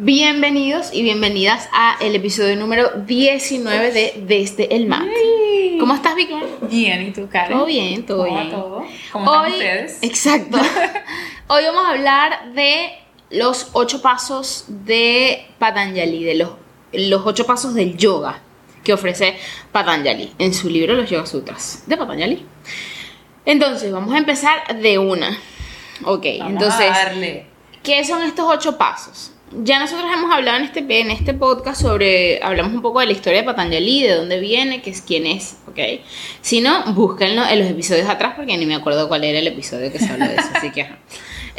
Bienvenidos y bienvenidas a el episodio número 19 de Desde el Mat. ¿Cómo estás, Vicky? Bien, ¿y tú, Karen? Todo bien, todo ¿Cómo bien. todo? ¿Cómo están Hoy, ustedes? exacto. Hoy vamos a hablar de los ocho pasos de Patanjali, de los, los ocho pasos del yoga que ofrece Patanjali en su libro Los Yoga Sutras de Patanjali. Entonces, vamos a empezar de una. Ok, Vamos entonces, a darle. ¿Qué son estos ocho pasos? Ya nosotros hemos hablado en este, en este podcast sobre, hablamos un poco de la historia de Patanjali, de dónde viene, qué es quién es, ¿ok? Si no, búsquenlo en los episodios atrás porque ni me acuerdo cuál era el episodio que se habla de eso, así que ajá.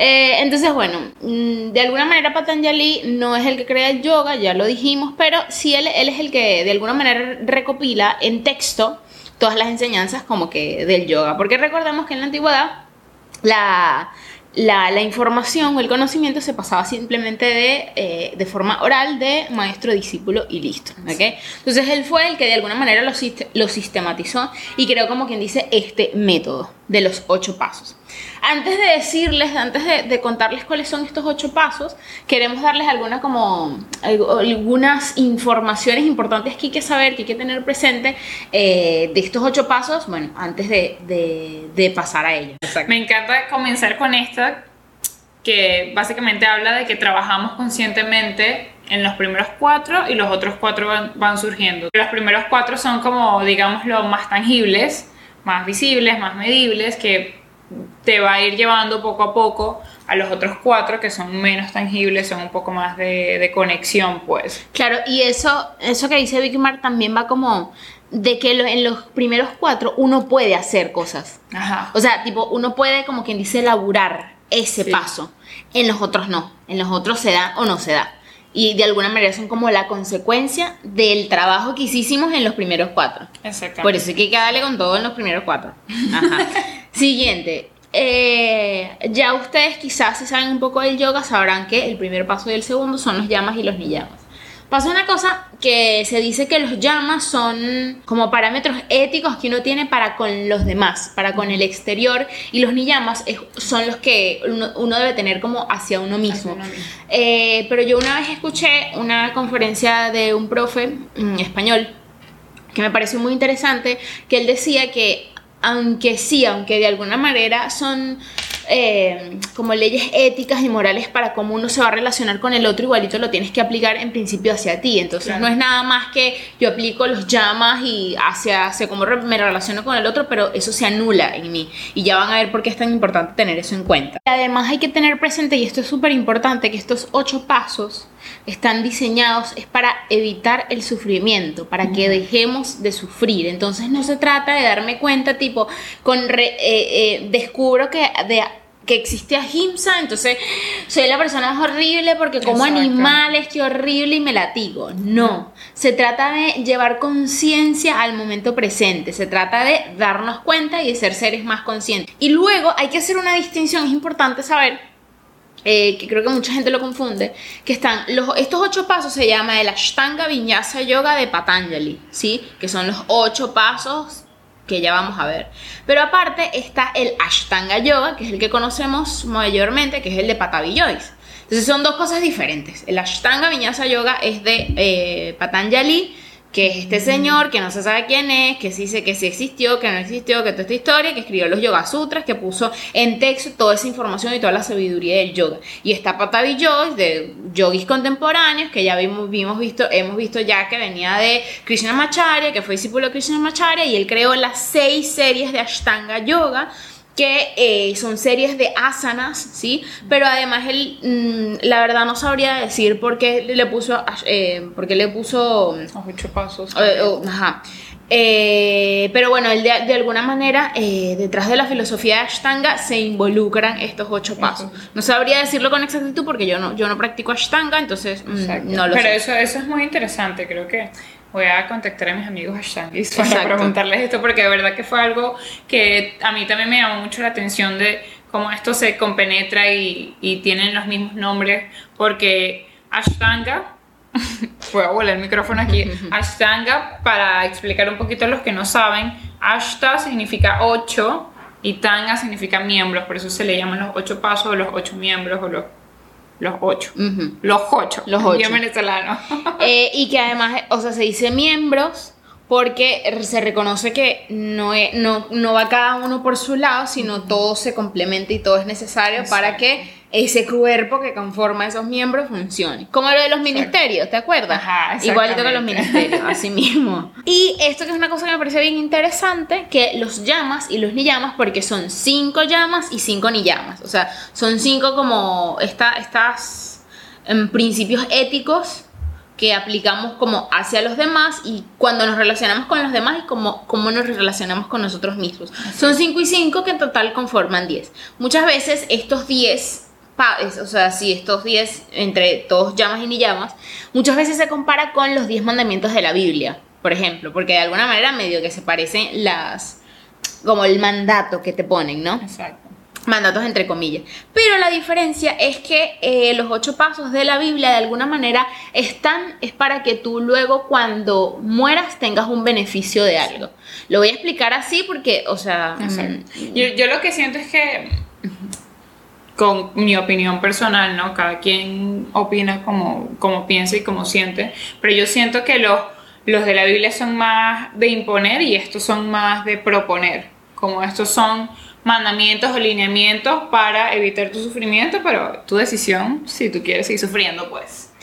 Eh, entonces, bueno, mm, de alguna manera Patanjali no es el que crea el yoga, ya lo dijimos, pero sí él, él es el que de alguna manera recopila en texto todas las enseñanzas como que del yoga, porque recordemos que en la antigüedad la, la, la información o el conocimiento se pasaba simplemente de, eh, de forma oral de maestro, discípulo y listo. ¿ok? Entonces él fue el que de alguna manera lo, lo sistematizó y creó como quien dice este método de los ocho pasos. Antes de decirles, antes de, contarles cuáles son estos ocho pasos, queremos darles alguna como, algunas informaciones importantes que hay que saber, que hay que tener presente eh, de estos ocho pasos, bueno, antes de pasar a ellos. Me encanta comenzar con esta, que básicamente habla de que trabajamos conscientemente en los primeros cuatro y los otros cuatro van, van surgiendo. Los primeros cuatro son como, digamos, los más tangibles, más visibles, más medibles, que te va a ir llevando poco a poco a los otros cuatro que son menos tangibles, son un poco más de, de conexión, pues. Claro, y eso, eso que dice Vicky Mar también va como de que en los primeros cuatro uno puede hacer cosas. Ajá. O sea, tipo, uno puede, como quien dice, elaborar ese Sí. paso. En los otros no. En los otros se da o no se da. Y de alguna manera son como la consecuencia del trabajo que hicimos en los primeros cuatro. Exactamente. Por eso hay que darle con todo en los primeros cuatro. Ajá. Siguiente. Eh, ya ustedes quizás si saben un poco del yoga sabrán que el primer paso y el segundo son los llamas y los niyamas. Pasa una cosa que se dice que los llamas son como parámetros éticos que uno tiene para con los demás, para con el exterior, y los niyamas es- son los que uno, uno debe tener como hacia uno mismo. uno mismo. Eh, pero yo una vez escuché una conferencia de un profe mm, español que me pareció muy interesante, que él decía que aunque sí, aunque de alguna manera son eh, como leyes éticas y morales para cómo uno se va a relacionar con el otro, igualito lo tienes que aplicar en principio hacia ti. Entonces Claro. no es nada más que yo aplico los llamas y hacia, hacia cómo me relaciono con el otro, pero eso se anula en mí. Y ya van a ver por qué es tan importante tener eso en cuenta. Y además hay que tener presente, y esto es súper importante, que estos ocho pasos están diseñados es para evitar el sufrimiento, para que dejemos de sufrir. Entonces no se trata de darme cuenta, tipo, con re- eh, eh, descubro que, de, que existe ahimsa, entonces soy la persona más horrible porque como Exacto. animales, qué horrible y me latigo. No, se trata de llevar conciencia al momento presente, se trata de darnos cuenta y de ser seres más conscientes. Y luego hay que hacer una distinción, es importante saber eh, que creo que mucha gente lo confunde, que están los, estos ocho pasos se llama el Ashtanga Vinyasa Yoga de Patanjali, ¿sí? Que son los ocho pasos que ya vamos a ver. Pero aparte está el Ashtanga Yoga, que es el que conocemos mayormente, que es el de Patavi Joyce. Entonces son dos cosas diferentes. El Ashtanga Vinyasa Yoga es de eh, Patanjali, que es este señor que no se sabe quién es, que sí dice que sí existió, que no existió, que toda esta historia, que escribió los Yoga Sutras, que puso en texto toda esa información y toda la sabiduría del yoga. Y está Patavi Joyce, de yogis contemporáneos, que ya vimos, vimos visto, hemos visto ya que venía de Krishna Macharya, que fue discípulo de Krishna Macharya, y él creó las seis series de Ashtanga Yoga, que eh, son series de asanas, ¿sí? Pero además él, mm, la verdad no sabría decir por qué le puso, eh, por qué le puso ocho pasos. eh, oh, ajá. Eh, pero bueno, él de, de alguna manera, eh, detrás de la filosofía de Ashtanga se involucran estos ocho pasos. No sabría decirlo con exactitud porque yo no, yo no practico Ashtanga, entonces mm, Exacto. no lo Pero sé. eso, eso es muy interesante, creo que voy a contactar a mis amigos Ashtangis para Exacto. preguntarles esto, porque de verdad que fue algo que a mí también me llamó mucho la atención de cómo esto se compenetra y, y tienen los mismos nombres, porque Ashtanga, voy a volar el micrófono aquí, Ashtanga, para explicar un poquito a los que no saben, Ashta significa ocho y Tanga significa miembros, por eso se le llaman los ocho pasos o los ocho miembros o los Los ocho. Los ocho. Los ocho. Bien venezolano. Eh, y que además, o sea, se dice miembros porque se reconoce que no, es- no, no va cada uno por su lado, sino todo se complementa y todo es necesario para que ese cuerpo que conforma esos miembros funcione. Como lo de los ministerios, ¿te acuerdas? Ajá, Igualito que los ministerios, así mismo. Y esto que es una cosa que me parece bien interesante, que los llamas y los ni llamas, porque son cinco llamas y cinco ni llamas. O sea, son cinco como esta, estas em, principios éticos que aplicamos como hacia los demás y cuando nos relacionamos con los demás y como, cómo nos relacionamos con nosotros mismos. Son 5 y 5 que en total conforman 10. Muchas veces estos 10, pa- es- o sea, si estos 10 entre todos llamas y ni llamas, muchas veces se compara con los 10 mandamientos de la Biblia, por ejemplo, porque de alguna manera medio que se parecen las como el mandato que te ponen, ¿no? Exacto. mandatos entre comillas. Pero la diferencia es que eh, los ocho pasos de la Biblia de alguna manera están, es para que tú luego cuando mueras tengas un beneficio de algo. Lo voy a explicar así porque, o sea, mm, Yo, yo lo que siento es que, con mi opinión personal, ¿no? Cada quien opina como, como piensa y como siente, pero yo siento que los, los de la Biblia son más de imponer y estos son más de proponer, como estos son mandamientos o lineamientos para evitar tu sufrimiento, pero tu decisión, si tú quieres seguir sufriendo, pues.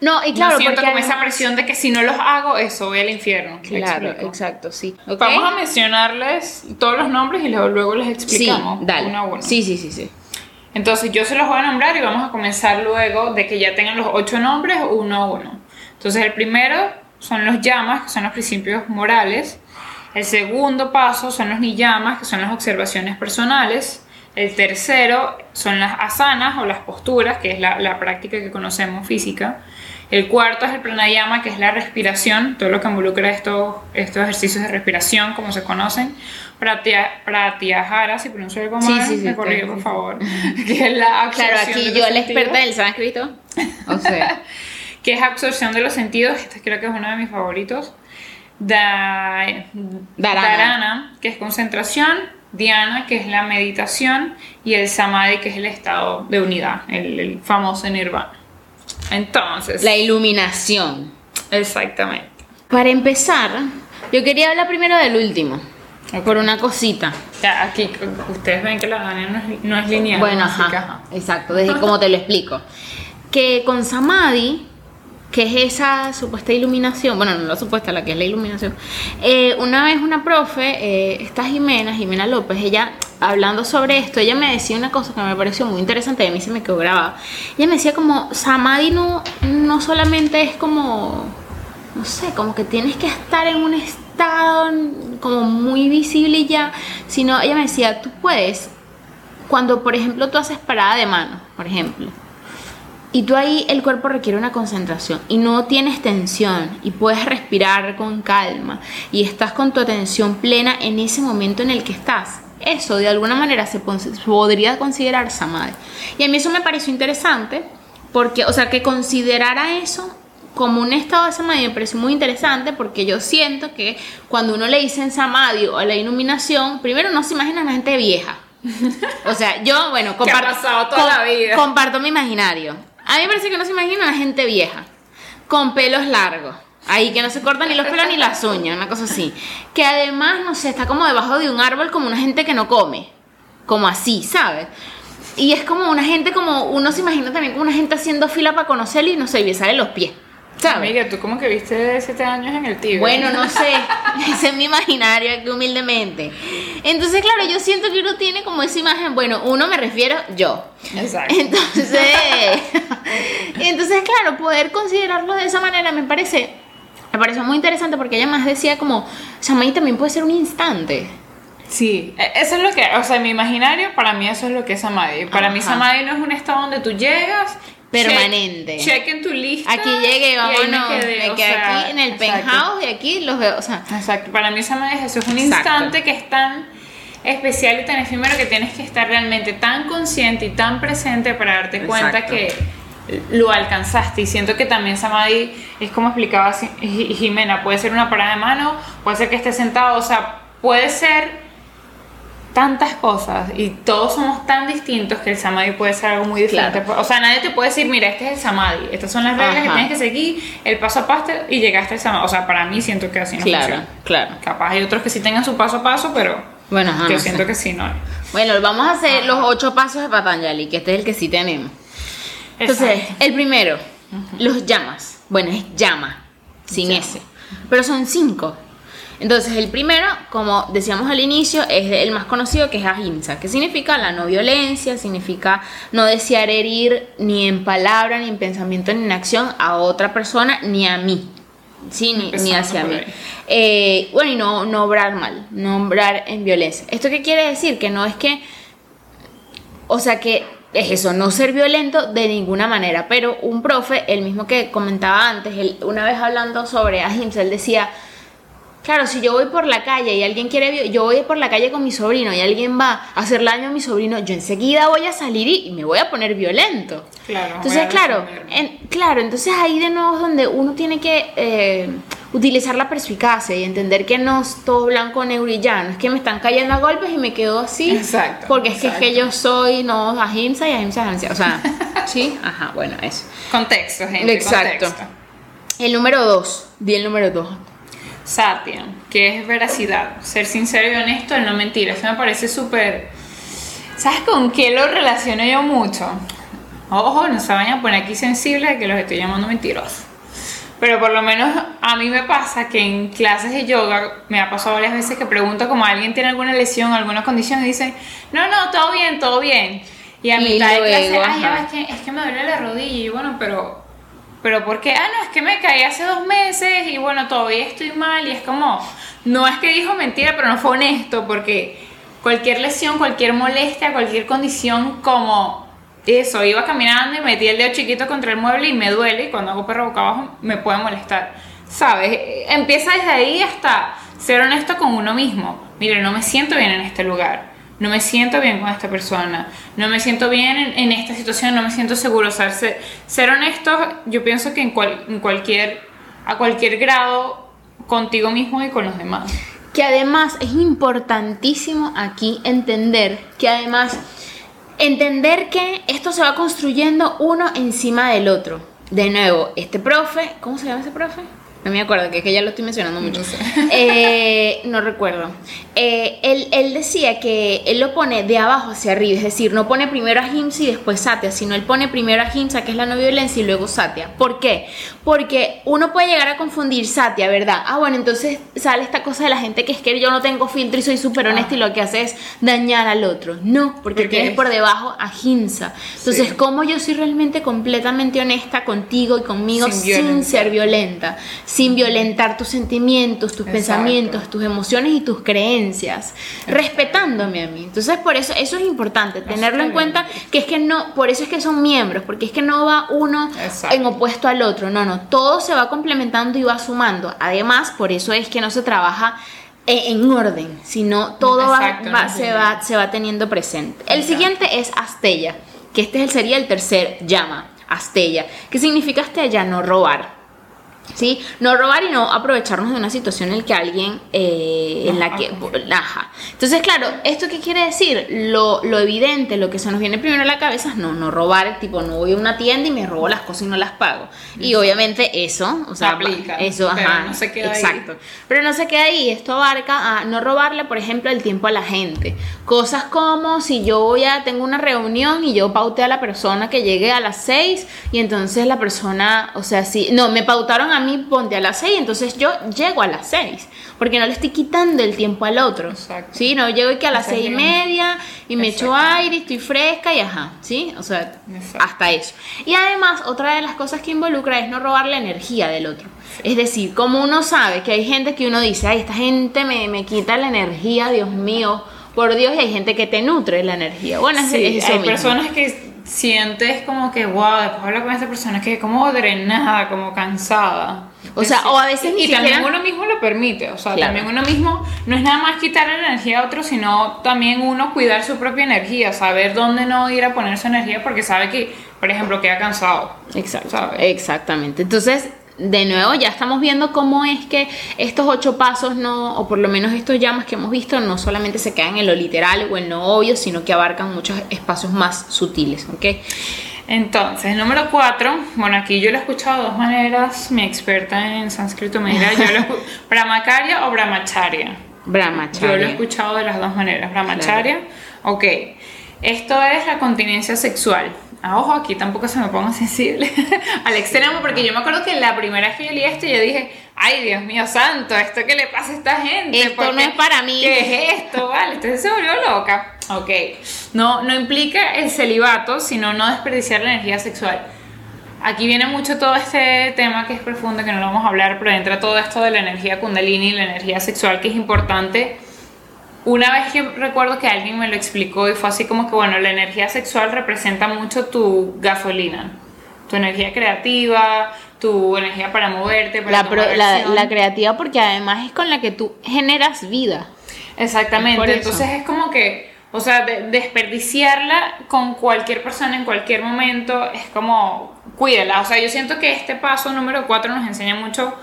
no, y claro, no siento porque como esa además- presión de que si no los hago, eso voy al infierno. ¿Me Claro, exacto, sí. ¿Ok? Vamos a mencionarles todos los nombres y luego, les Sí, explicamos dale. uno a uno. Sí, sí, sí, sí. Entonces yo se los voy a nombrar y vamos a comenzar luego de que ya tengan los ocho nombres uno a uno. Entonces el primero son los llamas, que son los principios morales. El segundo paso son los niyamas, que son las observaciones personales. El tercero son las asanas o las posturas, que es la, la práctica que conocemos física. El cuarto es el pranayama, que es la respiración, todo lo que involucra estos, estos ejercicios de respiración, como se conocen. Pratya- Pratyahara, si pronuncio algo Sí, mal, sí, sí, corrige, bien, por sí, sí. favor. que es la Claro, aquí yo, la experta del sánscrito, o sea, que es absorción de los sentidos, este creo que es uno de mis favoritos. Da, Dharana. Dharana, que es concentración, Dhyana, que es la meditación, y el Samadhi, que es el estado de unidad, el, el famoso nirvana. Entonces, la iluminación. exactamente. Para empezar, yo quería hablar primero del último, Ok. por una cosita. Ya, aquí ustedes ven que la Dharana no es, no es lineal. Bueno, ajá, exacto, desde como te lo explico. Que con Samadhi, que es esa supuesta iluminación, bueno, no la supuesta, la que es la iluminación, eh, una vez una profe, eh, esta Jimena, Jimena López, ella hablando sobre esto, ella me decía una cosa que me pareció muy interesante a mí se me quedó grabada. Ella me decía como, Samadhi no, no solamente es como, no sé, como que tienes que estar en un estado como muy visible y ya, sino ella me decía, tú puedes cuando por ejemplo tú haces parada de mano, por ejemplo, y tú ahí el cuerpo requiere una concentración y no tienes tensión y puedes respirar con calma y estás con tu atención plena en ese momento en el que estás. Eso de alguna manera se podría considerar samadhi. Y a mí eso me pareció interesante porque, o sea, que considerara eso como un estado de samadhi me pareció muy interesante porque yo siento que cuando uno le dicen samadhi o la iluminación, primero no se imagina a la gente vieja. O sea, yo, bueno, comparto, toda la vida. comparto mi imaginario. A mí me parece que no se imagina la gente vieja, con pelos largos. Ahí que no se cortan ni los pelos ni las uñas, una cosa así. Que además, no sé, está como debajo de un árbol como una gente que no come. Como así, ¿sabes? Y es como una gente como, uno se imagina también como una gente haciendo fila para conocerle y no sé, y besarle los pies. ¿Sabes? Amiga, tú como que viste siete años en el Tíbet. Bueno, no sé, ese es mi imaginario aquí humildemente. Entonces, claro, yo siento que uno tiene como esa imagen, bueno, uno me refiero yo. Exacto. Entonces, entonces, claro, poder considerarlo de esa manera me parece, me pareció muy interesante porque ella más decía como, Samadhi también puede ser un instante. Sí, e- eso es lo que, o sea, mi imaginario, para mí eso es lo que es Samadhi. Para mí. Samadhi no es un estado donde tú llegas, Permanente. Check, check en tu lista. Aquí llegué, vámonos, me quedé, sea, aquí en el exacto. penthouse y aquí los veo, o sea, Exacto, para mí Samadhi es eso, es un Exacto. instante que es tan especial y tan efímero que tienes que estar realmente tan consciente y tan presente para darte cuenta que lo alcanzaste y siento que también Samadhi es como explicaba Jimena, puede ser una parada de mano, puede ser que estés sentado, o sea, puede ser tantas cosas y todos somos tan distintos que el samadhi puede ser algo muy diferente. O sea, nadie te puede decir, mira, este es el samadhi, estas son las reglas que tienes que seguir, el paso a paso y llegaste al samadhi. O sea, para mí siento que así no Claro, funciona. claro. Capaz hay otros que sí tengan su paso a paso, pero Bueno, yo no siento sé. que sí, no. Bueno, vamos a hacer los ocho pasos de Patanjali, que este es el que sí tenemos. Entonces, el primero, los llamas. Bueno, es llama, sin. S. Pero son cinco. Entonces, el primero, como decíamos al inicio, es el más conocido que es ahimsa, que significa la no violencia, significa no desear herir ni en palabra, ni en pensamiento, ni en acción a otra persona, ni a mí. Sí, ni, hacia mí. Eh, bueno, y no, no obrar mal, no obrar en violencia. ¿Esto qué quiere decir? Que no es que o sea que es eso, no ser violento de ninguna manera. Pero un profe, el mismo que comentaba antes, él, una vez hablando sobre ahimsa, él decía, claro, si yo voy por la calle y alguien quiere, yo voy por la calle con mi sobrino y alguien va a hacerle daño a mi sobrino, yo enseguida voy a salir y, me voy a poner violento. Claro. Entonces, claro, en- claro, entonces ahí de nuevo es donde uno tiene que eh, utilizar la perspicacia y entender que no es todo blanco, negro y ya, no es que me están cayendo a golpes y me quedo así, Exacto, porque es que, es que yo soy, no, ahimsa y ahimsa es ahimsa, o sea, sí, ajá, bueno, eso. Contexto, gente. Exacto. Contexto. El número dos, di el número dos. Satya, que es veracidad, ser sincero y honesto, no mentir. Eso me parece súper. ¿Sabes con qué lo relaciono yo mucho? Ojo, no se vayan a poner aquí sensibles de que los estoy llamando mentirosos. Pero por lo menos a mí me pasa que en clases de yoga me ha pasado varias veces que pregunto como alguien tiene alguna lesión, alguna condición y dicen, no, no, todo bien, todo bien. Y a Y mitad de clase, ay, ya es que, es que me duele la rodilla y bueno, pero pero ¿por qué? Ah, no, es que me caí hace dos meses y bueno, todavía estoy mal y es como, no es que dijo mentira, pero no fue honesto porque cualquier lesión, cualquier molestia, cualquier condición como eso, iba caminando y metí el dedo chiquito contra el mueble y me duele y cuando hago perro boca abajo me puede molestar, ¿sabes? Empieza desde ahí hasta ser honesto con uno mismo. Mire, no me siento bien en este lugar no me siento bien con esta persona, no me siento bien en, en esta situación, no me siento seguro. O sea, ser, ser honesto, yo pienso que en, cual- en cualquier, a cualquier grado, contigo mismo y con los demás. Que además es importantísimo aquí entender que además entender que esto se va construyendo uno encima del otro. De nuevo, este profe, ¿cómo se llama ese profe? No me acuerdo, que es que ya lo estoy mencionando mucho. No sé. Eh, no recuerdo. Eh, él, él decía que él lo pone de abajo hacia arriba, es decir, no pone primero a Himsa y después Satya, sino él pone primero a Himsa, que es la no violencia, y luego Satya. ¿Por qué? Porque uno puede llegar a confundir Satya, ¿verdad? Ah, bueno, entonces sale esta cosa de la gente que es que yo no tengo filtro y soy súper honesta y lo que hace es dañar al otro. No, porque Porque tienes es- por debajo a Himsa. Entonces, Sí. ¿cómo yo soy realmente completamente honesta contigo y conmigo Sin sin, violencia. ser violenta? Sin violentar tus sentimientos, tus Exacto. pensamientos, tus emociones y tus creencias, respetándome a mí. Entonces, por eso eso es importante, tenerlo en cuenta que es que no, por eso es que son miembros, porque es que no va uno Exacto. en opuesto al otro, no, no, todo se va complementando y va sumando. Además, por eso es que no se trabaja eh, en orden, sino todo va- Exacto, va- no se, va, se va teniendo presente. El Exacto. siguiente es Astella, que este sería el tercer llama, Astella. ¿Qué significa Astella? No robar. ¿Sí? No robar y no aprovecharnos de una situación en la que alguien, eh, en la que, ajá. Entonces, claro, ¿esto qué quiere decir? Lo, lo evidente, lo que se nos viene primero a la cabeza es no, no robar, tipo, no voy a una tienda y me robo las cosas y no las pago. Y obviamente eso, o sea, Aplica, eso, pero ajá, no se queda ahí. exacto. Pero no se queda ahí, esto abarca a no robarle, por ejemplo, el tiempo a la gente. Cosas como si yo voy a, tengo una reunión y yo pauté a la persona que llegue a las 6 y entonces la persona, o sea, si, no, me pautaron a mí, ponte a las 6, entonces yo llego a las 6, porque no le estoy quitando el tiempo al otro. Exacto. Sí, no, llego y que a las Esa es 6 y media y me echo aire, estoy fresca y ajá, ¿sí? O sea, Exacto. hasta eso. Y además, otra de las cosas que involucra es no robar la energía del otro. Es decir, como uno sabe que hay gente que uno dice, ay, esta gente me, me quita la energía, Dios mío, por Dios, y hay gente que te nutre la energía. Bueno, Sí, es eso hay mismo. personas que sientes como que, wow, después hablar con esta persona que como drenada, como cansada. O sea, o a veces y, ni y también uno mismo lo permite, o sea, Claro. también uno mismo no es nada más quitarle la energía a otro, sino también uno cuidar su propia energía, saber dónde no ir a poner su energía porque sabe que, por ejemplo, queda cansado. Exacto, ¿sabes? exactamente. Entonces, de nuevo ya estamos viendo cómo es que estos ocho pasos no, o por lo menos estos llamas que hemos visto, no solamente se quedan en lo literal o en lo obvio, sino que abarcan muchos espacios más sutiles, ¿ok? Entonces, número cuatro, bueno, aquí yo lo he escuchado de dos maneras, mi experta en sánscrito me dirá, yo lo brahmacharya o brahmacharya. Brahmacharya. Yo lo he escuchado de las dos maneras, brahmacharya, ok. Esto es la continencia sexual. Ah, ojo, aquí tampoco se me ponga sensible al extremo, porque yo me acuerdo que la primera vez que yo leí esto, yo dije, ay, Dios mío santo, ¿esto qué le pasa a esta gente? Esto no es para mí. ¿Qué es esto? Vale, entonces se volvió loca. Ok, no, no implica el celibato, sino no desperdiciar la energía sexual. Aquí viene mucho todo este tema que es profundo, que no lo vamos a hablar, pero entra todo esto de la energía kundalini y la energía sexual, que es importante una vez que recuerdo que alguien me lo explicó y fue así como que, bueno, la energía sexual representa mucho tu gasolina, tu energía creativa, tu energía para moverte, para la, la, creativa porque además es con la que tú generas vida. Exactamente, entonces es como que, o sea, desperdiciarla con cualquier persona en cualquier momento es como, cuídala, o sea, yo siento que este paso número 4 nos enseña mucho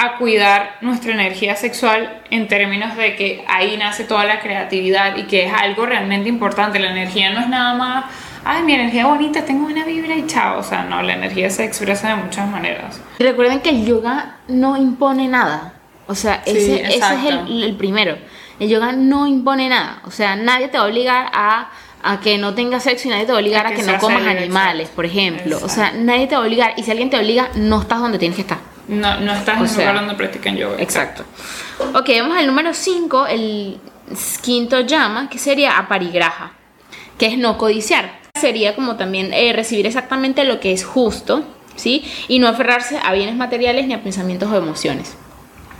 a cuidar nuestra energía sexual en términos de que ahí nace toda la creatividad y que es algo realmente importante. La energía no es nada más, ay, mi energía bonita, tengo una vibra y chao. O sea, no, la energía se expresa de muchas maneras. recuerden que el yoga no impone nada. O sea, ese, es el, primero. El yoga no impone nada. O sea, nadie te va a obligar a a que no tengas sexo y nadie te va a obligar a que, no comas animales, por ejemplo. O sea, nadie te va a obligar. Y si alguien te obliga, no estás donde tienes que estar. No, no estás en un lugar donde practican yoga. Exacto. Ok, vamos al número 5, el quinto llama, que sería aparigraja, que es no codiciar. Sería como también eh, recibir exactamente lo que es justo, ¿sí? Y no aferrarse a bienes materiales ni a pensamientos o emociones.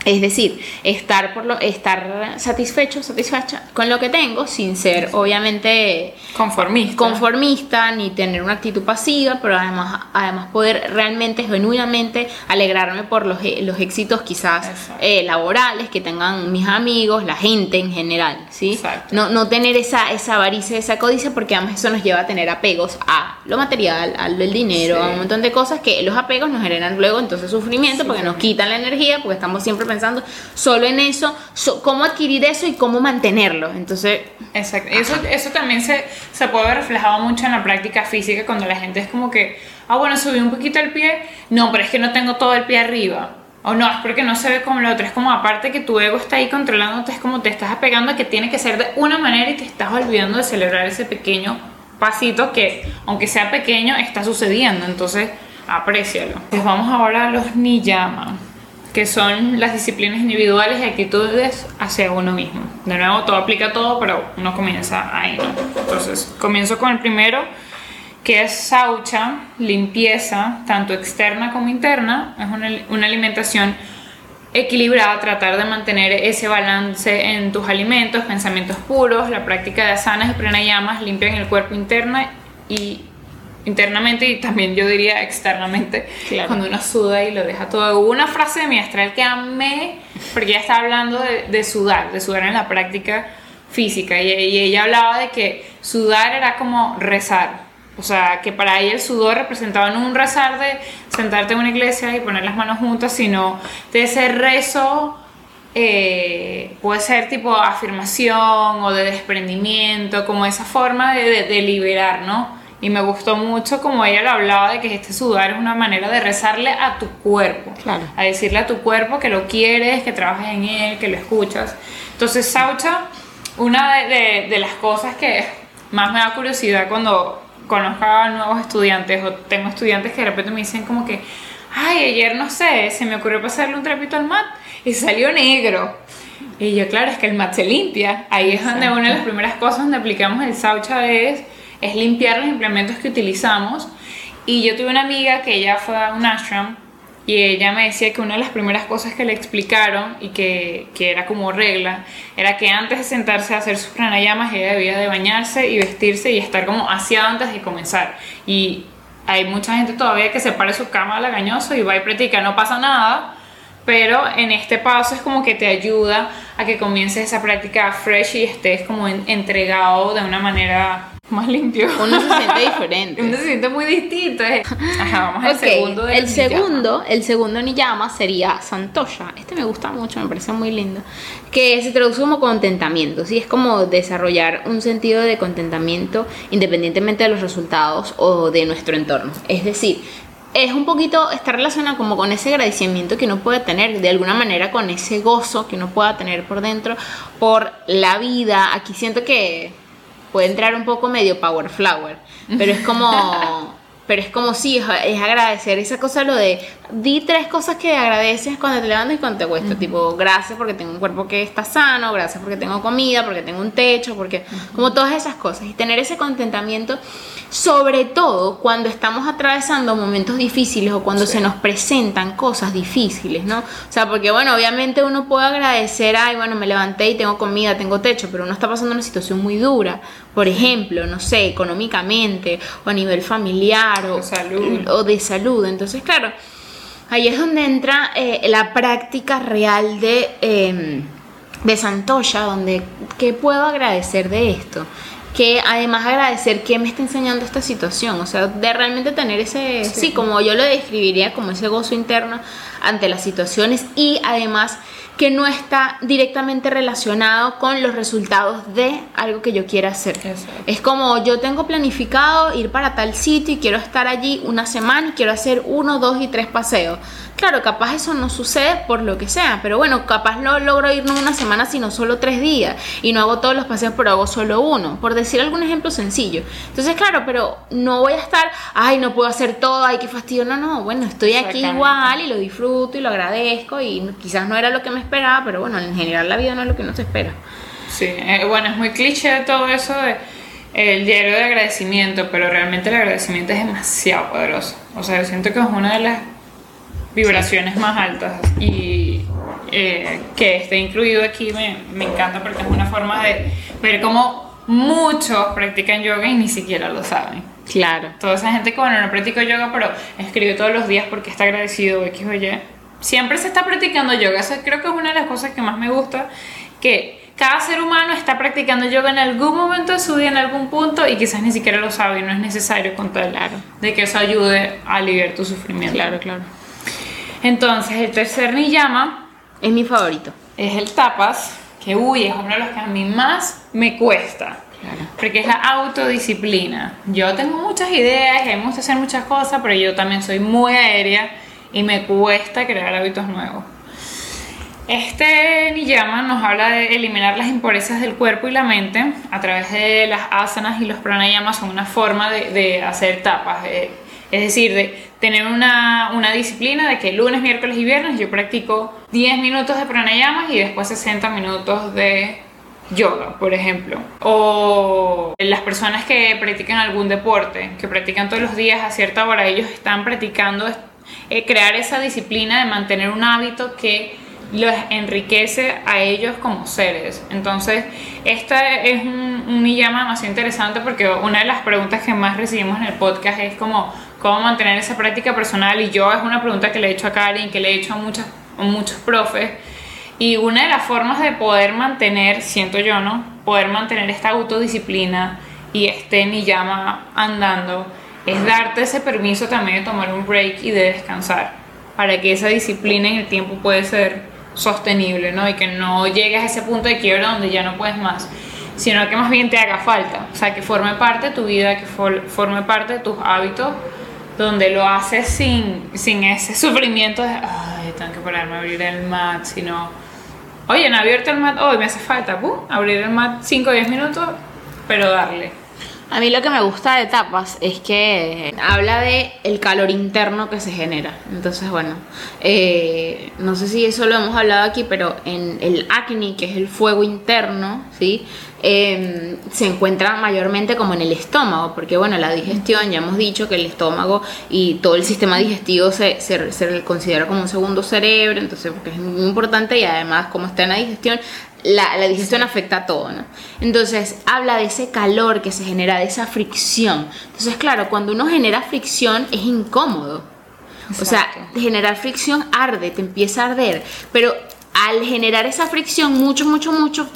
Es decir, estar, por lo, estar satisfecho, satisfecha con lo que tengo, sin ser obviamente conformista. conformista ni tener una actitud pasiva, pero además, además poder realmente, genuinamente alegrarme por los, los éxitos quizás eh, laborales que tengan mis amigos, la gente en general, ¿sí? No, no tener esa, esa avaricia, esa codicia, porque además eso nos lleva a tener apegos a lo material, al dinero, a un montón de cosas que los apegos nos generan luego entonces sufrimiento, porque nos quitan la energía, porque estamos siempre pensando solo en eso, cómo adquirir eso y cómo mantenerlo. Entonces, exacto. Eso, eso también se, se puede ver reflejado mucho en la práctica física cuando la gente es como que, ah, bueno, subí un poquito el pie, no, pero es que no tengo todo el pie arriba. O no, es porque no se ve como lo otro. Es como aparte que tu ego está ahí controlándote, es como te estás apegando a que tiene que ser de una manera y te estás olvidando de celebrar ese pequeño pasito que, aunque sea pequeño, está sucediendo. Entonces, aprécialo. Pues vamos ahora a los niyama que son las disciplinas individuales y actitudes hacia uno mismo. De nuevo, todo aplica todo, pero uno comienza ahí, ¿no? Entonces, comienzo con el primero, que es saucha, limpieza, tanto externa como interna. Es una, una alimentación equilibrada, tratar de mantener ese balance en tus alimentos, pensamientos puros, la práctica de asanas y pranayamas limpian el cuerpo interna y internamente y también yo diría externamente, cuando uno suda y lo deja todo. Hubo una frase de mi astral que amé, porque ella estaba hablando de, sudar, de sudar en la práctica física, y, ella hablaba de que sudar era como rezar. O sea, que para ella el sudor representaba no un rezar de sentarte en una iglesia y poner las manos juntas, sino de ese rezo eh, puede ser tipo afirmación o de desprendimiento, como esa forma de, de liberar, ¿no? Y me gustó mucho como ella lo hablaba de que este sudar es una manera de rezarle a tu cuerpo. Claro. A decirle a tu cuerpo que lo quieres, que trabajes en él, que lo escuchas. Entonces, Saucha, una de, de, las cosas que más me da curiosidad cuando conozco a nuevos estudiantes o tengo estudiantes que de repente me dicen como que, ay, ayer no sé, se me ocurrió pasarle un trapito al mat y salió negro. Y yo, claro, es que el mat se limpia. Ahí es donde una de las primeras cosas donde aplicamos el Saucha es es limpiar los implementos que utilizamos. Y yo tuve una amiga que ella fue a un ashram y ella me decía que una de las primeras cosas que le explicaron y que, que era como regla era que antes de sentarse a hacer sus pranayamas ella debía de bañarse y vestirse y estar como hacia antes de comenzar. Y hay mucha gente todavía que se para su cama lagañoso y va y practica, no pasa nada, pero en este paso es como que te ayuda a que comiences esa práctica fresh y estés como entregado de una manera más limpio. Uno se siente diferente. Uno se siente muy distinto. eh. Ajá, vamos al segundo de el segundo, el segundo niyama sería Santosha. Este me gusta mucho, me parece muy lindo. Que se traduce como contentamiento, ¿sí? Es como desarrollar un sentido de contentamiento independientemente de los resultados o de nuestro entorno. Es decir, es un poquito, está relacionado como con ese agradecimiento que uno puede tener, de alguna manera con ese gozo que uno pueda tener por dentro, por la vida. Aquí siento que puede entrar un poco medio power flower, pero es como, pero es como sí, es, es agradecer esa cosa, lo de di tres cosas que agradeces cuando te levantas y cuando te acuestas, tipo gracias porque tengo un cuerpo que está sano, gracias porque tengo comida, porque tengo un techo, porque como todas esas cosas y tener ese contentamiento sobre todo cuando estamos atravesando momentos difíciles o cuando Sí. se nos presentan cosas difíciles, ¿no? O sea, porque bueno, obviamente uno puede agradecer, ay, bueno, me levanté y tengo comida, tengo techo, pero uno está pasando una situación muy dura, por ejemplo, no sé, económicamente o a nivel familiar o salud. o de salud. Entonces, claro, ahí es donde entra eh, la práctica real de, eh, de Santoya, donde ¿qué puedo agradecer de esto? Que además agradecer qué me está enseñando esta situación, o sea, de realmente tener ese, sí, Sí. como yo lo describiría, como ese gozo interno ante las situaciones y además que no está directamente relacionado con los resultados de algo que yo quiera hacer. Exacto. Es como yo tengo planificado ir para tal sitio y quiero estar allí una semana y quiero hacer uno, dos y tres paseos. Claro, capaz eso no sucede por lo que sea, pero bueno, capaz no logro ir no una semana, sino solo tres días. Y no hago todos los paseos, pero hago solo uno. Por decir algún ejemplo sencillo. Entonces, claro, pero no voy a estar, ay, no puedo hacer todo, ay, qué fastidio. No, no, bueno, estoy aquí igual y lo disfruto y lo agradezco. Y quizás no era lo que me esperaba, pero bueno, en general la vida no es lo que uno se espera. Sí, eh, bueno, es muy cliché todo eso de el diario de agradecimiento, pero realmente el agradecimiento es demasiado poderoso. O sea, yo siento que es una de las vibraciones más altas y eh, que esté incluido aquí me, me encanta porque es una forma de ver cómo muchos practican yoga y ni siquiera lo saben. Claro. Toda esa gente que, bueno, no practica yoga, pero escribe todos los días porque está agradecido, X o Y. Siempre se está practicando yoga. Eso creo que es una de las cosas que más me gusta, que cada ser humano está practicando yoga en algún momento de su vida, en algún punto, y quizás ni siquiera lo sabe y no es necesario con tal Claro. de que eso ayude a aliviar tu sufrimiento. Claro, claro. Entonces, el tercer niyama Es mi favorito. es el tapas, que uy, es uno de los que a mí más me cuesta. Claro. Porque es la autodisciplina. Yo tengo muchas ideas me gusta hacer muchas cosas, pero yo también soy muy aérea y me cuesta crear hábitos nuevos. Este niyama nos habla de eliminar las impurezas del cuerpo y la mente a través de las asanas y los pranayamas son una forma de, de hacer tapas. es decir, de tener una, una disciplina de que lunes, miércoles y viernes yo practico 10 minutos de pranayamas y después 60 minutos de yoga, por ejemplo. O las personas que practican algún deporte, que practican todos los días a cierta hora, ellos están practicando eh, crear esa disciplina de mantener un hábito que los enriquece a ellos como seres. Entonces, esta es un, un niyama demasiado interesante porque una de las preguntas que más recibimos en el podcast es como cómo mantener esa práctica personal y yo es una pregunta que le he hecho a Karen, que le he hecho a, muchas, a muchos profes y una de las formas de poder mantener, siento yo, ¿no? Poder mantener esta autodisciplina y este niyama andando es darte ese permiso también de tomar un break y de descansar para que esa disciplina en el tiempo puede ser sostenible, ¿no? Y que no llegues a ese punto de quiebra donde ya no puedes más, sino que más bien te haga falta, o sea, que forme parte de tu vida, que for- forme parte de tus hábitos, donde lo haces sin, sin ese sufrimiento de, ay, tengo que pararme a abrir el mat, sino, oye, no abierto el mat hoy, me hace falta, ¡pum! abrir el mat 5 o 10 minutos, pero darle. A mí lo que me gusta de tapas es que habla de el calor interno que se genera. Entonces, bueno, eh, no sé si eso lo hemos hablado aquí, pero en el acne, que es el fuego interno, ¿sí? Eh, se encuentra mayormente como en el estómago, porque bueno, la digestión, ya hemos dicho que el estómago y todo el sistema digestivo se, se, se considera como un segundo cerebro, entonces porque es muy importante y además como está en la digestión, la, la digestión afecta a todo, ¿no? Entonces, habla de ese calor que se genera, de esa fricción. Entonces, claro, cuando uno genera fricción es incómodo. O sea, generar fricción arde, te empieza a arder. Pero al generar esa fricción mucho, mucho, mucho,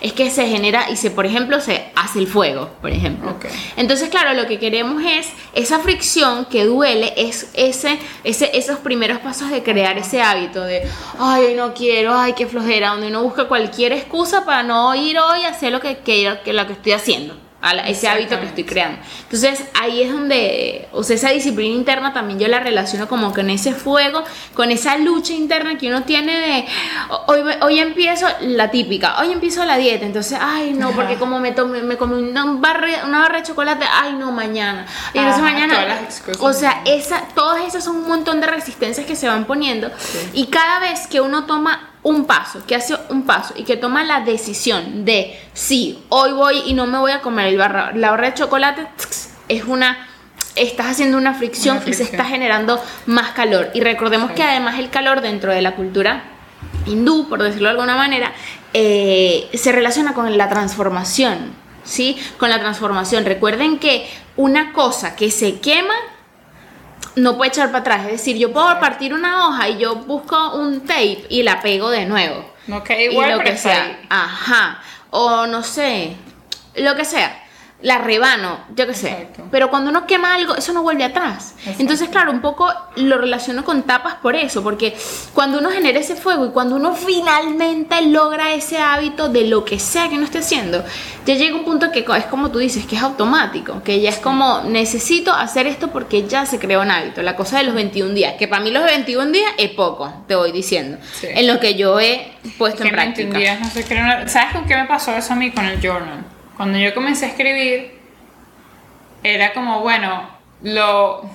es que se genera y se, por ejemplo, se hace el fuego, por ejemplo. Entonces, claro, lo que queremos es esa fricción que duele, es ese, ese, esos primeros pasos de crear ese hábito de, ay, hoy no quiero, ay, qué flojera, donde uno busca cualquier excusa para no ir hoy a hacer lo que, que, que lo que estoy haciendo. A la- ese hábito que estoy creando. Entonces ahí es donde, o sea, esa disciplina interna también yo la relaciono como con ese fuego, con esa lucha interna que uno tiene de, hoy, hoy empiezo la típica, hoy empiezo la dieta, entonces, ay no, porque como me tomé, me comí una barra, una barra de chocolate, ay no, mañana. Y entonces Ajá, mañana, o sea, esa, todas esas son un montón de resistencias que se van poniendo y cada vez que uno toma un paso, que hace un paso y que toma la decisión de sí, hoy voy y no me voy a comer el barra, la barra de chocolate, es una estás haciendo una fricción, Una y se está generando más calor y recordemos que además el calor dentro de la cultura hindú, por decirlo de alguna manera, eh, se relaciona con la transformación, ¿sí? Con la transformación. Recuerden que una cosa que se quema no puede echar para atrás. Es decir, yo puedo partir una hoja y yo busco un tape y la pego de nuevo. Queda igual, y lo que sea. ahí. Ajá. O no sé, lo que sea. La rebano, yo qué sé. Exacto. Pero cuando uno quema algo, eso no vuelve atrás. Exacto. Entonces, claro, un poco lo relaciono con tapas por eso, porque cuando uno genera ese fuego y cuando uno finalmente logra ese hábito de lo que sea que uno esté haciendo, ya llega un punto que es como tú dices, que es automático, que ya es como necesito hacer esto porque ya se creó un hábito. La cosa de los 21 días, que para mí los 21 días es poco, te voy diciendo, Sí. en lo que yo he puesto que en práctica. entendías, no sé qué era una- ¿Sabes con qué me pasó eso a mí con el journal? Cuando yo comencé a escribir, era como, bueno, lo...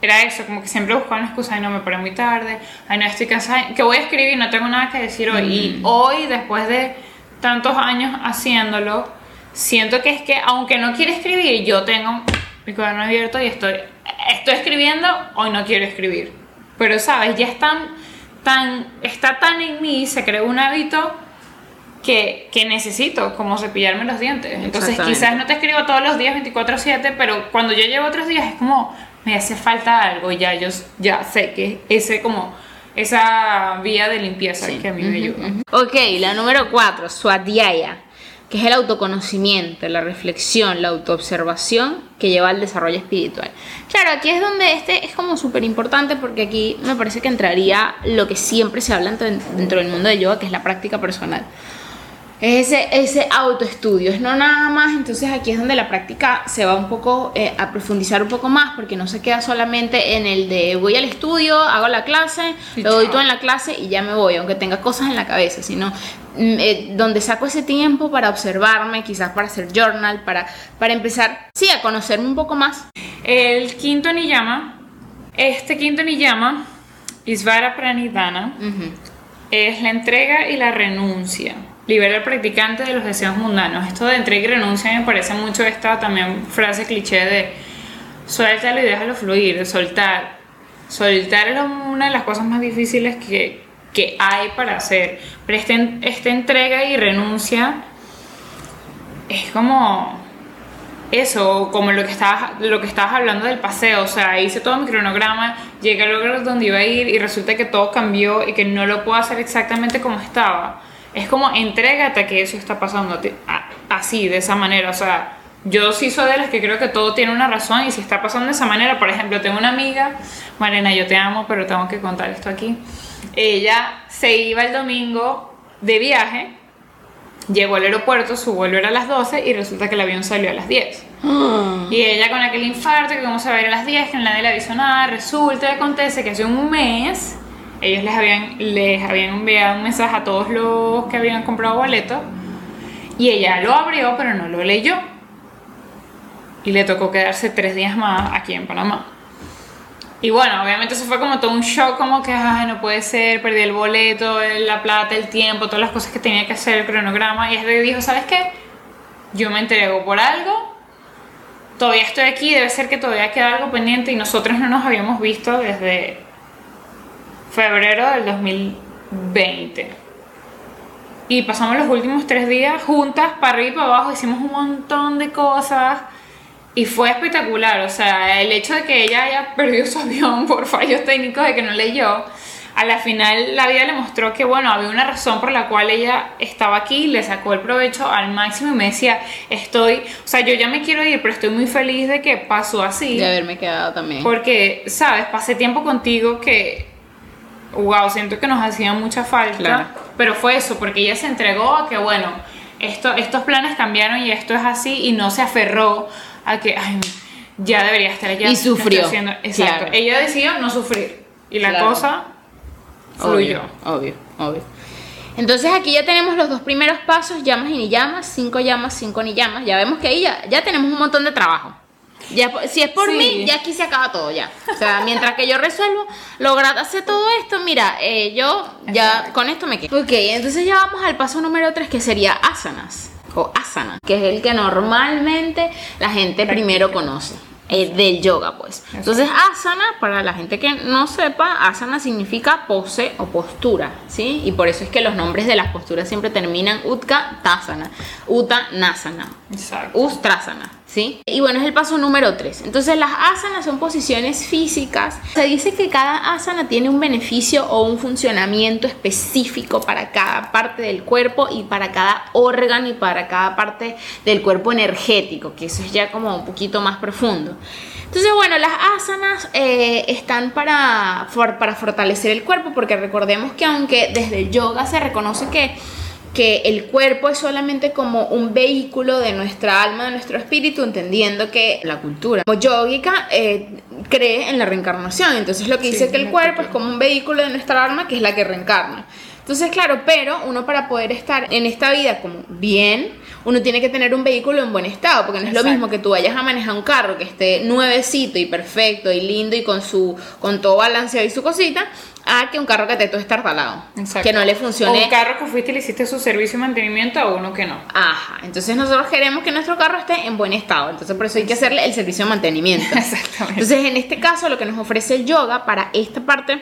Era eso, como que siempre buscaba una excusa, ay no, me paré muy tarde, ay no, estoy cansada, que voy a escribir, no tengo nada que decir hoy. Y hoy, después de tantos años haciéndolo, siento que es que, aunque no quiero escribir, yo tengo mi cuaderno abierto y estoy, estoy escribiendo, hoy no quiero escribir. Pero, ¿sabes? Ya están tan, está tan en mí, se creó un hábito que, que necesito, como cepillarme los dientes. Entonces, quizás no te escribo todos los días 24/7, pero cuando yo llevo otros días es como, me hace falta algo, y ya yo ya sé que ese como, esa vía de limpieza que a mí me ayuda. Ok, la número 4, Swadhyaya, que es el autoconocimiento, la reflexión, la autoobservación que lleva al desarrollo espiritual. Claro, aquí es donde este es como súper importante porque aquí me parece que entraría lo que siempre se habla dentro del mundo de yoga, que es la práctica personal. Es ese, ese autoestudio, es no nada más, entonces aquí es donde la práctica se va un poco eh, a profundizar un poco más, porque no se queda solamente en el de voy al estudio, hago la clase, Y lo doy todo en la clase y ya me voy, aunque tenga cosas en la cabeza, sino mm, eh, donde saco ese tiempo para observarme, quizás para hacer journal, para, para empezar, sí, a conocerme un poco más. El quinto niyama, este quinto niyama, Isvara Pranidhana, es la entrega y la renuncia. Libera al practicante de los deseos mundanos. Esto de entrega y renuncia me parece mucho esta también frase cliché de suéltalo y déjalo fluir, soltar. Soltar es una de las cosas más difíciles que, que hay para hacer. Pero esta, esta entrega y renuncia es como eso, como lo que estabas, lo que estabas hablando del paseo, o sea, hice todo mi cronograma, llegué al lugar donde iba a ir y resulta que todo cambió y que no lo puedo hacer exactamente como estaba. Es como entrégate a que eso está pasando así, de esa manera, o sea, yo sí soy de las que creo que todo tiene una razón y si está pasando de esa manera, por ejemplo, tengo una amiga, Marina, yo te amo, pero tengo que contar esto aquí. Ella se iba el domingo de viaje, llegó al aeropuerto, su vuelo era a las 12 y resulta que el avión salió a las 10. Y ella con aquel infarto, que cómo se va a ir a las 10, que nadie le avisó nada, resulta y acontece que hace un mes ellos les habían, les habían enviado un mensaje a todos los que habían comprado boletos y ella lo abrió pero no lo leyó. Y le tocó quedarse tres días más aquí en Panamá. Y bueno, obviamente eso fue como todo un shock, como que, ay, no puede ser, perdí el boleto, la plata, el tiempo, todas las cosas que tenía que hacer, el cronograma. Y ella dijo, ¿sabes qué? Yo me entrego por algo, todavía estoy aquí, debe ser que todavía queda algo pendiente y nosotros no nos habíamos visto desde febrero del 2020. Y pasamos los últimos tres días juntas, para arriba y para abajo, hicimos un montón de cosas. Y fue espectacular, o sea, el hecho de que ella haya perdido su avión por fallos técnicos de que no leyó, a la final la vida le mostró que, bueno, había una razón por la cual ella estaba aquí, le sacó el provecho al máximo y me decía, estoy, o sea, yo ya me quiero ir, pero estoy muy feliz de que pasó así. De haberme quedado también. Porque, ¿sabes? Pasé tiempo contigo que, wow, siento que nos hacía mucha falta. Claro. Pero fue eso, porque ella se entregó a que, bueno, esto, estos planes cambiaron y esto es así y no se aferró a que, ay, ya debería estar allá. Y sufrió, no estoy haciendo- Exacto. claro. Ella decidió no sufrir. Y la Claro. cosa fluyó. Obvio, obvio, obvio. Entonces aquí ya tenemos los dos primeros pasos, llamas y ni llamas, cinco llamas, cinco ni llamas. Ya vemos que ahí ya, ya tenemos un montón de trabajo. Ya, si es por Sí. mí, ya aquí se acaba todo ya. O sea, mientras que yo resuelvo, lograr hacer todo esto, mira, eh, yo ya Exacto. con esto me quedo. Ok, entonces ya vamos al paso número tres que sería asanas o asana, que es el que normalmente la gente primero conoce. eh, del yoga, pues. Entonces, asana, para la gente que no sepa, asana significa pose o postura, ¿sí? Y por eso es que los nombres de las posturas siempre terminan utka tasana, uta nasana, Exacto. ustrasana, Y bueno, es el paso número 3. Entonces, las asanas son posiciones físicas. Se dice que cada asana tiene un beneficio o un funcionamiento específico para cada parte del cuerpo y para cada órgano y para cada parte del cuerpo energético, que eso es ya como un poquito más profundo. Entonces, bueno, las asanas eh, están para, para fortalecer el cuerpo, porque recordemos que aunque desde el yoga se reconoce que que el cuerpo es solamente como un vehículo de nuestra alma, de nuestro espíritu, entendiendo que la cultura como eh, cree en la reencarnación. Entonces lo que Sí, dice que el cuerpo es como un vehículo de nuestra alma que es la que reencarna. Entonces, claro, pero uno para poder estar en esta vida como bien, uno tiene que tener un vehículo en buen estado, porque no es lo mismo que tú vayas a manejar un carro que esté nuevecito y perfecto y lindo y con su con todo balanceado y su cosita, a que un carro que te todo estar talado, Exacto. que no le O funcione un carro que fuiste y le hiciste su servicio y mantenimiento a uno que no. Ajá, entonces nosotros queremos que nuestro carro esté en buen estado, entonces por eso hay que hacerle el servicio de mantenimiento. Exactamente. Entonces en este caso lo que nos ofrece el yoga para esta parte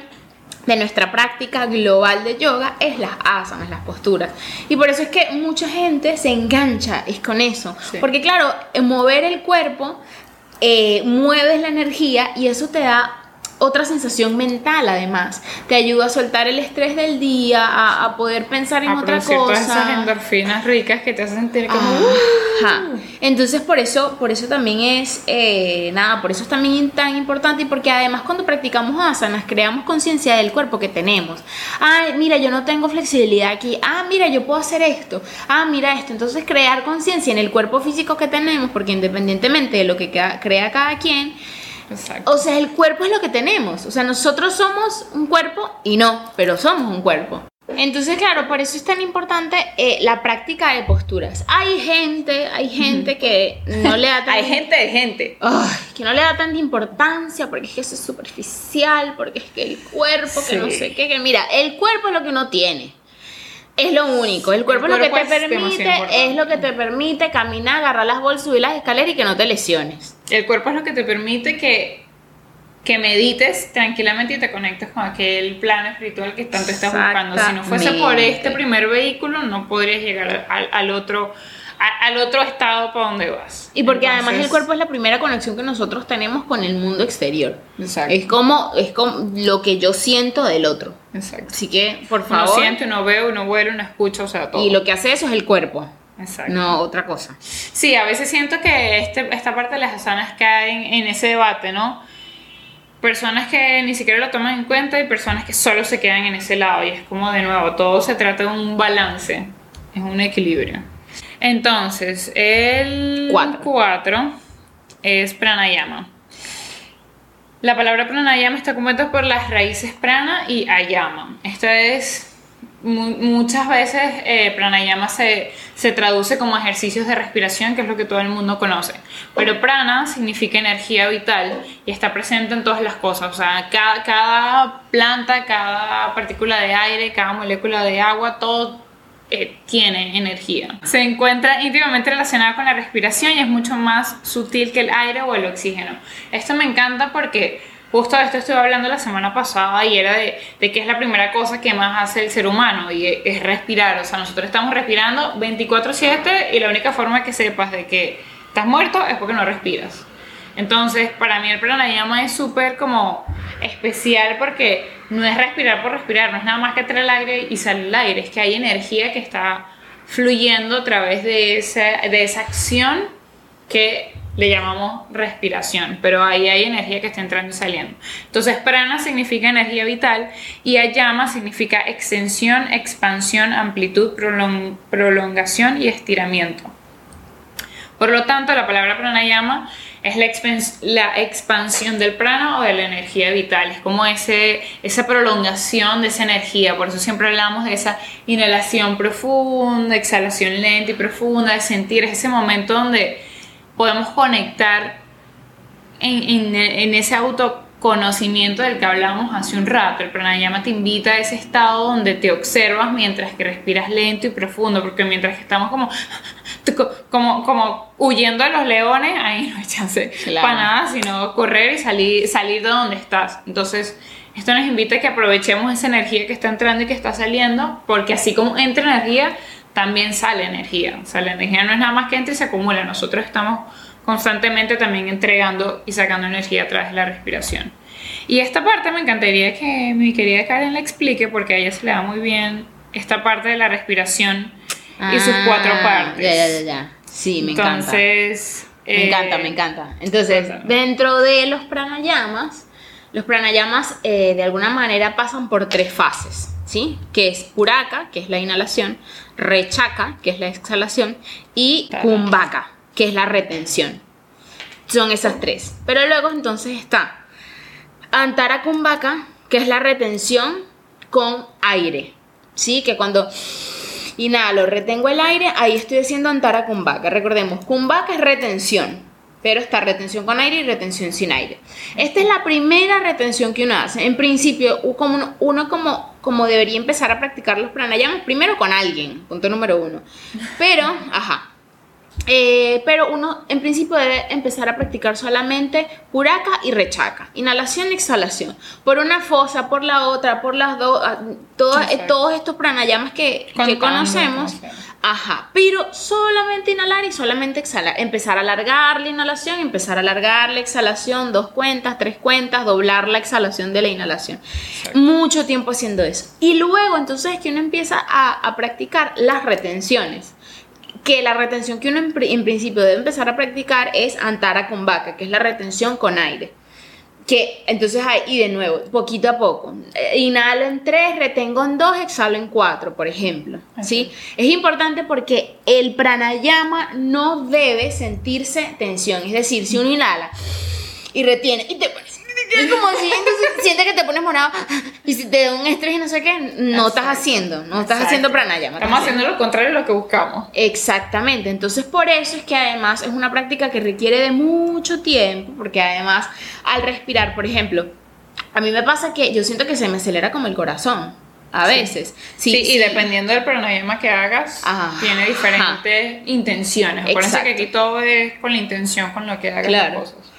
de nuestra práctica global de yoga es las asanas, las posturas. Y por eso es que mucha gente se engancha es con eso, Sí. porque claro, en mover el cuerpo eh, mueves la energía y eso te da otra sensación mental además, te ayuda a soltar el estrés del día, a, a poder pensar en a otra cosa. todas esas endorfinas ricas que te hacen sentir como... Ajá. Entonces por eso, por eso también es eh, nada, por eso es también tan importante y porque además cuando practicamos asanas creamos conciencia del cuerpo que tenemos. Ay, mira, yo no tengo flexibilidad aquí. Ah, mira, yo puedo hacer esto. Ah, mira esto. Entonces crear conciencia en el cuerpo físico que tenemos, porque independientemente de lo que crea cada quien, Exacto. o sea, el cuerpo es lo que tenemos. O sea, nosotros somos un cuerpo y no, pero somos un cuerpo. Entonces, claro, por eso es tan importante eh, la práctica de posturas. Hay gente, hay gente que no le da tan- Hay gente de gente. Que no le da tanta importancia porque es que eso es superficial, porque es que el cuerpo, que no sé qué, que mira, el cuerpo es lo que uno tiene. Es lo único, el cuerpo, El es lo que cuerpo te permite, es lo que te permite caminar, agarrar las bolsas, subir las escaleras y que no te lesiones. El cuerpo es lo que te permite que, que medites tranquilamente y te conectes con aquel plano espiritual que tanto estás buscando. Si no fuese por este primer vehículo, no podrías llegar al, al otro, al otro estado para donde vas. Y porque además el cuerpo es la primera conexión que nosotros tenemos con el mundo exterior. Exacto. Es como, es como lo que yo siento del otro. Exacto. Así que, por favor. siente, uno ve, uno huele, uno escucha, o sea, todo. y lo que hace eso es el cuerpo, Exacto. no otra cosa. Sí, a veces siento que este, esta parte de las asanas caen en ese debate, ¿no? Personas que ni siquiera lo toman en cuenta y personas que solo se quedan en ese lado. Y es como de nuevo, todo se trata de un balance, es un equilibrio. Entonces, el Cuatro. 4 es pranayama. La palabra pranayama está compuesta por las raíces prana y ayama. Esta es muchas veces eh, pranayama se, se traduce como ejercicios de respiración, que es lo que todo el mundo conoce. Pero prana significa energía vital y está presente en todas las cosas. O sea, cada, cada planta, cada partícula de aire, cada molécula de agua, todo eh, tiene energía. Se encuentra íntimamente relacionada con la respiración y es mucho más sutil que el aire o el oxígeno. Esto me encanta porque justo de esto estuve hablando la semana pasada y era de, de que es la primera cosa que más hace el ser humano y es, es respirar. O sea, nosotros estamos respirando 24/7 y la única forma que sepas de que estás muerto es porque no respiras. Entonces, para mí el pranayama es súper como especial porque no es respirar por respirar, no es nada más que entrar el aire y salir el aire, es que hay energía que está fluyendo a través de esa, de esa acción que le llamamos respiración, pero ahí hay energía que está entrando y saliendo. Entonces, prana significa energía vital y ayama significa extensión, expansión, amplitud, prolongación y estiramiento. Por lo tanto, la palabra pranayama es la, expansión del prana o de la energía vital, es como ese, esa prolongación de esa energía, por eso siempre hablamos de esa inhalación profunda, exhalación lenta y profunda, de sentir ese momento donde podemos conectar en, en, ese autoconocimiento del que hablamos hace un rato. El pranayama te invita a ese estado donde te observas mientras que respiras lento y profundo, porque mientras que estamos como, como, como huyendo de los leones, ahí no hay chance para nada, sino correr y salir, salir de donde estás. Entonces, esto nos invita a que aprovechemos esa energía que está entrando y que está saliendo, porque así como entra energía, también sale energía. O sea, la energía no es nada más que entra y se acumula. Nosotros estamos constantemente también entregando y sacando energía a través de la respiración. Y esta parte me encantaría que mi querida Karen la explique porque a ella se le da muy bien esta parte de la respiración y sus cuatro ah, partes. Ya, ya, ya. Sí, me encanta. Entonces... Me encanta, me encanta. Entonces, dentro de los pranayamas, los pranayamas eh, de alguna manera pasan por tres fases. ¿Sí? Que es puraka, que es la inhalación, rechaka, que es la exhalación, y kumbhaka, que es la retención. Son esas tres. Pero luego entonces está antara kumbhaka, que es la retención con aire, ¿sí? Que cuando inhalo, retengo el aire, ahí estoy haciendo antara kumbhaka. Recordemos, kumbhaka es retención pero está retención con aire y retención sin aire. Esta es la primera retención que uno hace. En principio, uno, uno como, como debería empezar a practicar los pranayamas, primero con alguien, punto número uno. Pero, ajá. Eh, pero uno en principio debe empezar a practicar solamente puraka y rechaca, inhalación y exhalación, por una fosa, por la otra, por las dos, ah, todos estos pranayamas que, que conocemos. Ajá, pero solamente inhalar y solamente exhalar. Empezar a alargar la inhalación, empezar a alargar la exhalación, dos cuentas, tres cuentas, doblar la exhalación de la inhalación. Mucho tiempo haciendo eso. Y luego entonces que uno empieza a, practicar las retenciones. Que la retención que uno en, principio debe empezar a practicar es antara con vaca, que es la retención con aire que entonces hay, y de nuevo, poquito a poco, eh, inhalo en tres, retengo en dos, exhalo en cuatro, por ejemplo, ¿sí? Es importante porque el pranayama no debe sentirse tensión, es decir, si uno inhala y retiene y te es como si sientes que te pones morado y si te da un estrés y no sé qué, no estás haciendo, no estás haciendo pranayama. Estamos haciendo lo contrario de lo que buscamos. Exactamente, entonces por eso es que además es una práctica que requiere de mucho tiempo, porque además al respirar, por ejemplo, a mí me pasa que yo siento que se me acelera como el corazón. A veces. Sí, y dependiendo del pranayama que hagas, tiene diferentes intenciones. Acuérdense que aquí todo es con la intención con lo que hagas las cosas.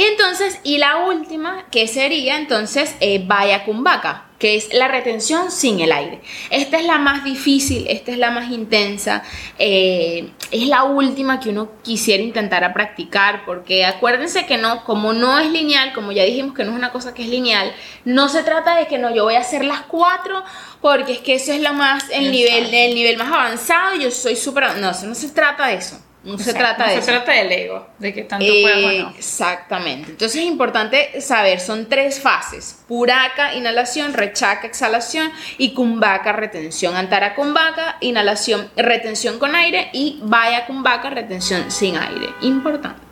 Entonces, y la última, que sería entonces eh, Vaya Kumbhaka, que es la retención sin el aire. Esta es la más difícil, esta es la más intensa, eh, es la última que uno quisiera intentar a practicar, porque acuérdense que no, como no es lineal, como ya dijimos que no es una cosa que es lineal, no se trata de que no, yo voy a hacer las cuatro, porque es que eso es lo más, el nivel, el nivel más avanzado, yo soy súper, no, no se trata de eso. No se trata de se trata del ego, de que tanto puedas o no. Exactamente. Entonces es importante saber, son tres fases. Puraka, inhalación, rechaca, exhalación y kumbhaka, retención. Antara kumbhaka, inhalación, retención con aire y vaya kumbhaka, retención sin aire. Importante.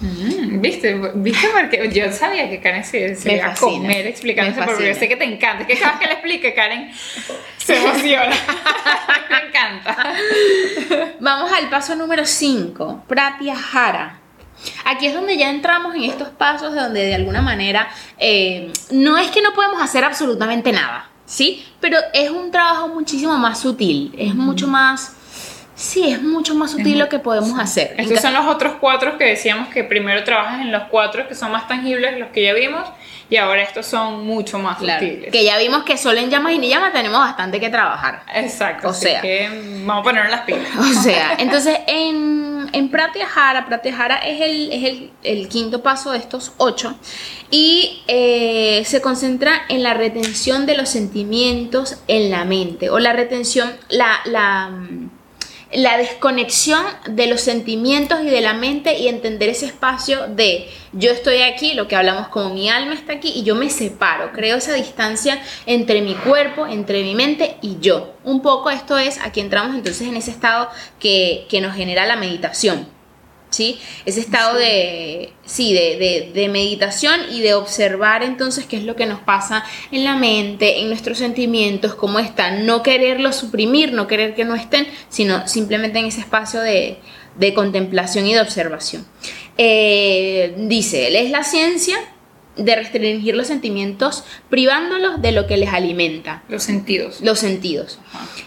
Mm, ¿Viste? ¿Viste? Porque yo sabía que Karen se, se iba a comer explicándose, porque yo sé que te encanta. Que cada vez que le explique, Karen se emociona. Me encanta. Vamos al paso número 5, Pratyahara. Aquí es donde ya entramos en estos pasos de donde de alguna manera eh, no es que no podemos hacer absolutamente nada, ¿sí? Pero es un trabajo muchísimo más sutil, es mucho más Sí, es mucho más sutil lo que podemos hacer. Estos son los otros cuatro que decíamos que primero trabajas en los cuatro que son más tangibles, los que ya vimos, y ahora estos son mucho más sutiles. Que ya vimos que solo en llamas y ni llamas tenemos bastante que trabajar. Exacto. O sea, que vamos a poner las pilas. O sea, entonces en, en Pratyahara, Pratyahara es, el, es el, el quinto paso de estos ocho y eh, se concentra en la retención de los sentimientos en la mente o la retención, la, la mm, la desconexión de los sentimientos y de la mente y entender ese espacio de yo estoy aquí, lo que hablamos como mi alma está aquí y yo me separo, creo esa distancia entre mi cuerpo, entre mi mente y yo. Un poco esto es, aquí entramos entonces en ese estado que, que nos genera la meditación. ¿Sí? Ese estado de, sí, de, de, meditación y de observar entonces qué es lo que nos pasa en la mente, en nuestros sentimientos, cómo están, no quererlos suprimir, no querer que no estén, sino simplemente en ese espacio de, contemplación y de observación. Eh, dice, él es la ciencia de restringir los sentimientos privándolos de lo que les alimenta. Los sentidos. Los sentidos.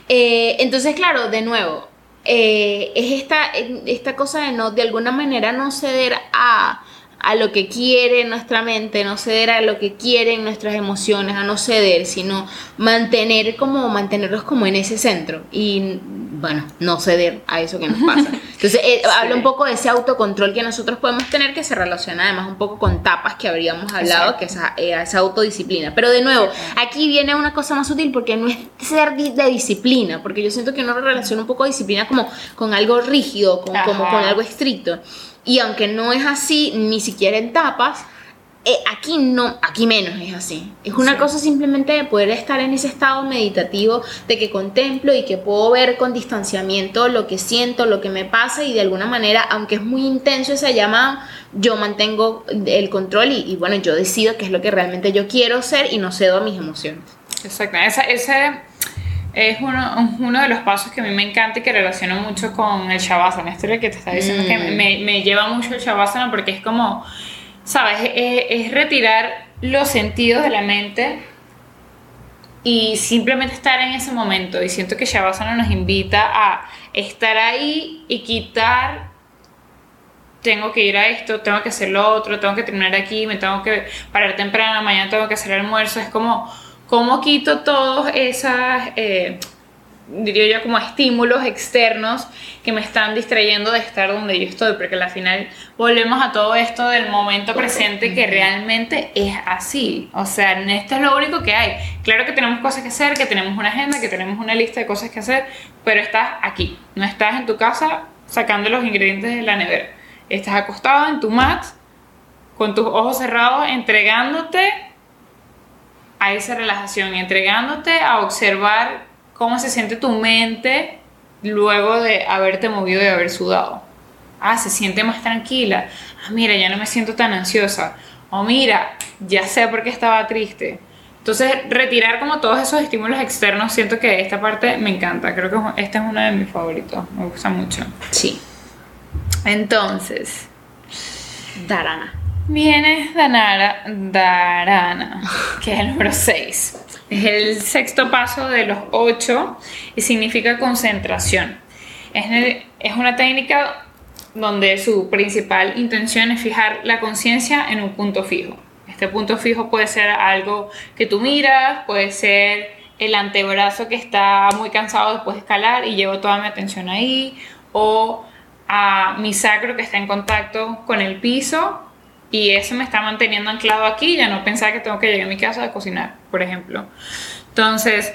Eh, entonces, claro, de nuevo, eh, es esta, esta cosa de no, de alguna manera no ceder a, a lo que quiere nuestra mente, no ceder a lo que quieren nuestras emociones, a no ceder, sino mantener como, mantenerlos como en ese centro. Y, bueno, no ceder a eso que nos pasa. Entonces, eh, habla un poco de ese autocontrol que nosotros podemos tener que se relaciona además un poco con tapas que habríamos hablado, que es eh, esa autodisciplina. Pero de nuevo, aquí viene una cosa más útil porque no es ser de disciplina, porque yo siento que uno relaciona un poco disciplina como con algo rígido, como con algo estricto. Y aunque no es así, ni siquiera en tapas, eh, aquí no, aquí menos es así. Es una cosa simplemente de poder estar en ese estado meditativo de que contemplo y que puedo ver con distanciamiento lo que siento, lo que me pasa y de alguna manera, aunque es muy intenso ese llamado, yo mantengo el control y, bueno, yo decido qué es lo que realmente yo quiero ser y no cedo a mis emociones. Exacto, ese, ese es uno, uno, de los pasos que a mí me encanta y que relaciono mucho con el Shavasana. Esto es lo que te está diciendo, que mm. me, me, lleva mucho el Shavasana porque es como, ¿sabes? Es, es, retirar los sentidos de la mente y simplemente estar en ese momento. Y siento que Shavasana nos invita a estar ahí y quitar tengo que ir a esto, tengo que hacer lo otro, tengo que terminar aquí, me tengo que parar temprano, mañana tengo que hacer almuerzo. Es como ¿Cómo quito todos esas, eh, diría yo, como estímulos externos que me están distrayendo de estar donde yo estoy? Porque al final volvemos a todo esto del momento presente que realmente es así. O sea, esto es lo único que hay. Claro que tenemos cosas que hacer, que tenemos una agenda, que tenemos una lista de cosas que hacer, pero estás aquí. No estás en tu casa sacando los ingredientes de la nevera. Estás acostado en tu mat, con tus ojos cerrados, entregándote a esa relajación, entregándote a observar cómo se siente tu mente luego de haberte movido y haber sudado. Ah, se siente más tranquila. Ah, mira, ya no me siento tan ansiosa. O mira, ya sé por qué estaba triste. Entonces, retirar como todos esos estímulos externos, siento que esta parte me encanta. Creo que este es uno de mis favoritos. Me gusta mucho. Sí. Entonces, Dharana. Viene Danara, Dharana, que es el número 6. Es el sexto paso de los 8 y significa concentración. Es una técnica donde su principal intención es fijar la conciencia en un punto fijo. Este punto fijo puede ser algo que tú miras, puede ser el antebrazo que está muy cansado después de escalar y llevo toda mi atención ahí, o a mi sacro que está en contacto con el piso y eso me está manteniendo anclado aquí, ya no pensar que tengo que llegar a mi casa a cocinar, por ejemplo. Entonces,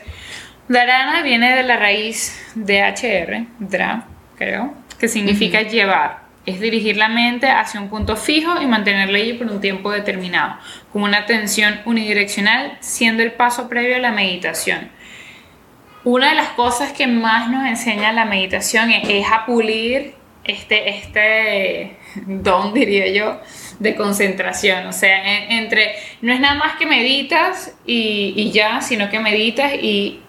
Dharana viene de la raíz de HR, dra, creo, que significa llevar. Es dirigir la mente hacia un punto fijo y mantenerla allí por un tiempo determinado, con una atención unidireccional, siendo el paso previo a la meditación. Una de las cosas que más nos enseña la meditación es, es a pulir este, este don, diría yo, de concentración. O sea, entre, no es nada más que meditas y, ya, sino que meditas y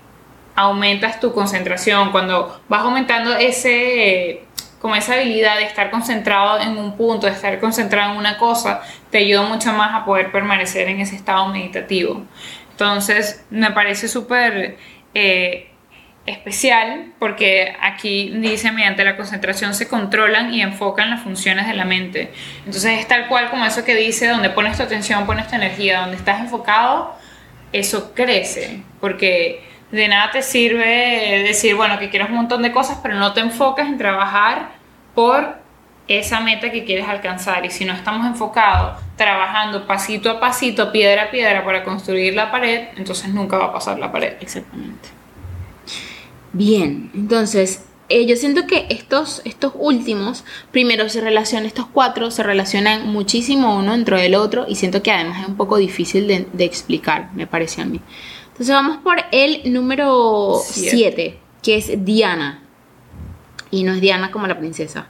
aumentas tu concentración. Cuando vas aumentando ese como esa habilidad de estar concentrado en un punto, de estar concentrado en una cosa, te ayuda mucho más a poder permanecer en ese estado meditativo. Entonces, me parece súper eh, especial porque aquí dice mediante la concentración se controlan y enfocan las funciones de la mente. Entonces es tal cual como eso que dice, donde pones tu atención, pones tu energía, donde estás enfocado, eso crece, porque de nada te sirve decir, bueno, que quieres un montón de cosas, pero no te enfocas en trabajar por esa meta que quieres alcanzar y si no estamos enfocados trabajando pasito a pasito, piedra a piedra para construir la pared, entonces nunca va a pasar la pared. Exactamente. Bien, entonces eh, yo siento que estos, estos últimos, primero se relacionan, estos cuatro se relacionan muchísimo uno dentro del otro y siento que además es un poco difícil de, de explicar, me parece a mí. Entonces vamos por el número 7, que es Diana. Y no es Diana como la princesa.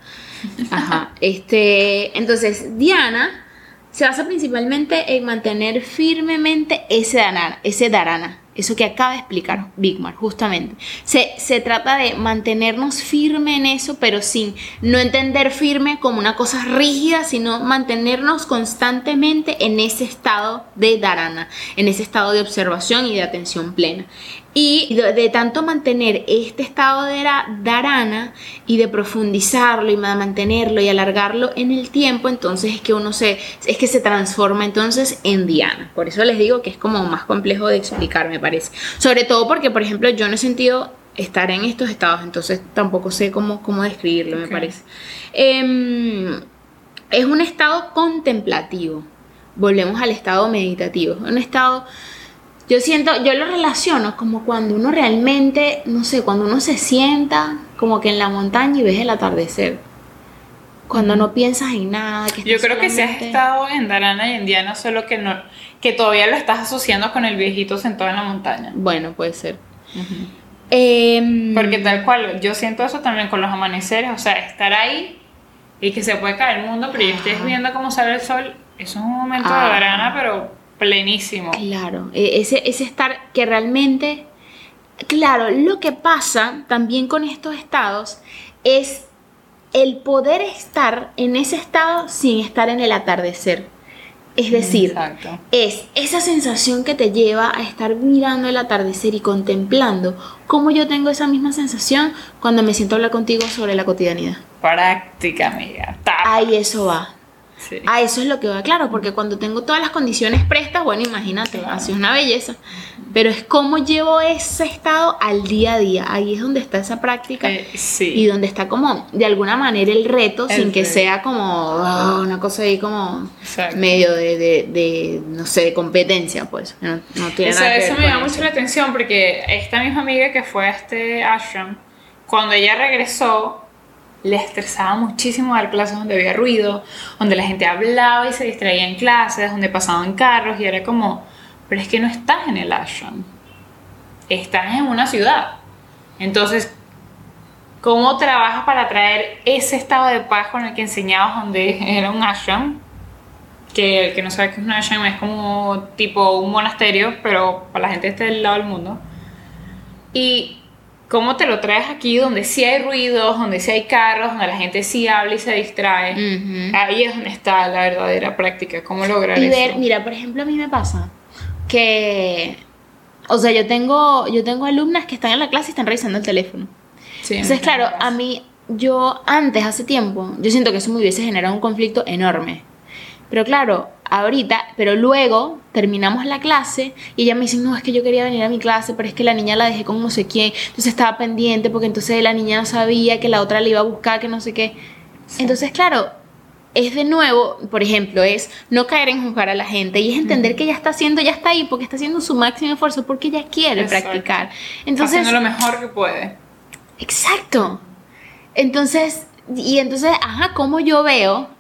Ajá. Este, entonces, Diana se basa principalmente en mantener firmemente ese darana, ese darana, eso que acaba de explicar Bigmar, justamente. Se, se trata de mantenernos firme en eso, pero sin no entender firme como una cosa rígida, sino mantenernos constantemente en ese estado de dharana, en ese estado de observación y de atención plena. Y de, tanto mantener este estado de dharana y de profundizarlo y mantenerlo y alargarlo en el tiempo, entonces es que uno se, es que se transforma entonces en Diana. Por eso les digo que es como más complejo de explicar, me parece. Sobre todo porque, por ejemplo, yo no he sentido estar en estos estados, entonces tampoco sé cómo, cómo describirlo, me parece. Em, es un estado contemplativo. Volvemos al estado meditativo. Un estado yo siento, yo lo relaciono como cuando uno realmente, no sé, cuando uno se sienta como que en la montaña y ves el atardecer. Cuando no piensas en nada. Que yo creo que si has estado en Darana y en Diana, solo que no, que todavía lo estás asociando con el viejito sentado en la montaña. Bueno, puede ser. Em, Porque tal cual, yo siento eso también con los amaneceres, o sea, estar ahí y que se puede caer el mundo, pero yo estés viendo cómo sale el sol, eso es un momento de Darana, pero plenísimo. Claro, e, ese, ese estar que realmente, claro, lo que pasa también con estos estados es el poder estar en ese estado sin estar en el atardecer. Es decir, es esa sensación que te lleva a estar mirando el atardecer y contemplando cómo yo tengo esa misma sensación cuando me siento a hablar contigo sobre la cotidianidad. Práctica, amiga. Ahí eso va. A eso es lo que va claro, porque cuando tengo todas las condiciones prestas, bueno, imagínate, así es una belleza. Pero es como llevo ese estado al día a día. Ahí es donde está esa práctica eh, y donde está como, de alguna manera, el reto, sin que sea como ah, una cosa ahí como medio de, no sé, de competencia, pues. No, tiene eso, nada eso me llama mucho la atención porque esta misma amiga que fue a este ashram, cuando ella regresó, le estresaba muchísimo dar clases donde había ruido, donde la gente hablaba y se distraía en clases, donde pasaban carros y era como, pero es que no estás en el ashram, estás en una ciudad. Entonces, ¿cómo trabajas para traer ese estado de paz con el que enseñabas donde era un ashram? Que el que no sabe qué es un ashram es como tipo un monasterio, pero para la gente este del lado del mundo. Y ¿Cómo te lo traes aquí donde sí hay ruidos, donde sí hay carros, donde la gente sí habla y se distrae? Ahí es donde está la verdadera práctica. ¿Cómo lograr y ver, Mira, por ejemplo, a mí me pasa que, o sea, yo tengo, yo tengo alumnas que están en la clase y están revisando el teléfono. Sí, Entonces, claro, a mí, yo antes, hace tiempo, yo siento que eso me hubiese generado un conflicto enorme. Pero claro, ahorita, pero luego terminamos la clase y ella me dice, no, es que yo quería venir a mi clase, pero es que la niña la dejé con no sé quién, entonces estaba pendiente porque entonces la niña no sabía que la otra le iba a buscar, que no sé qué. Entonces, claro, es de nuevo, por ejemplo, es no caer en juzgar a la gente y es entender que ella está haciendo, ya está ahí porque está haciendo su máximo esfuerzo porque ella quiere practicar. Entonces, haciendo lo mejor que puede. Exacto. Entonces, y entonces, ajá, como yo veo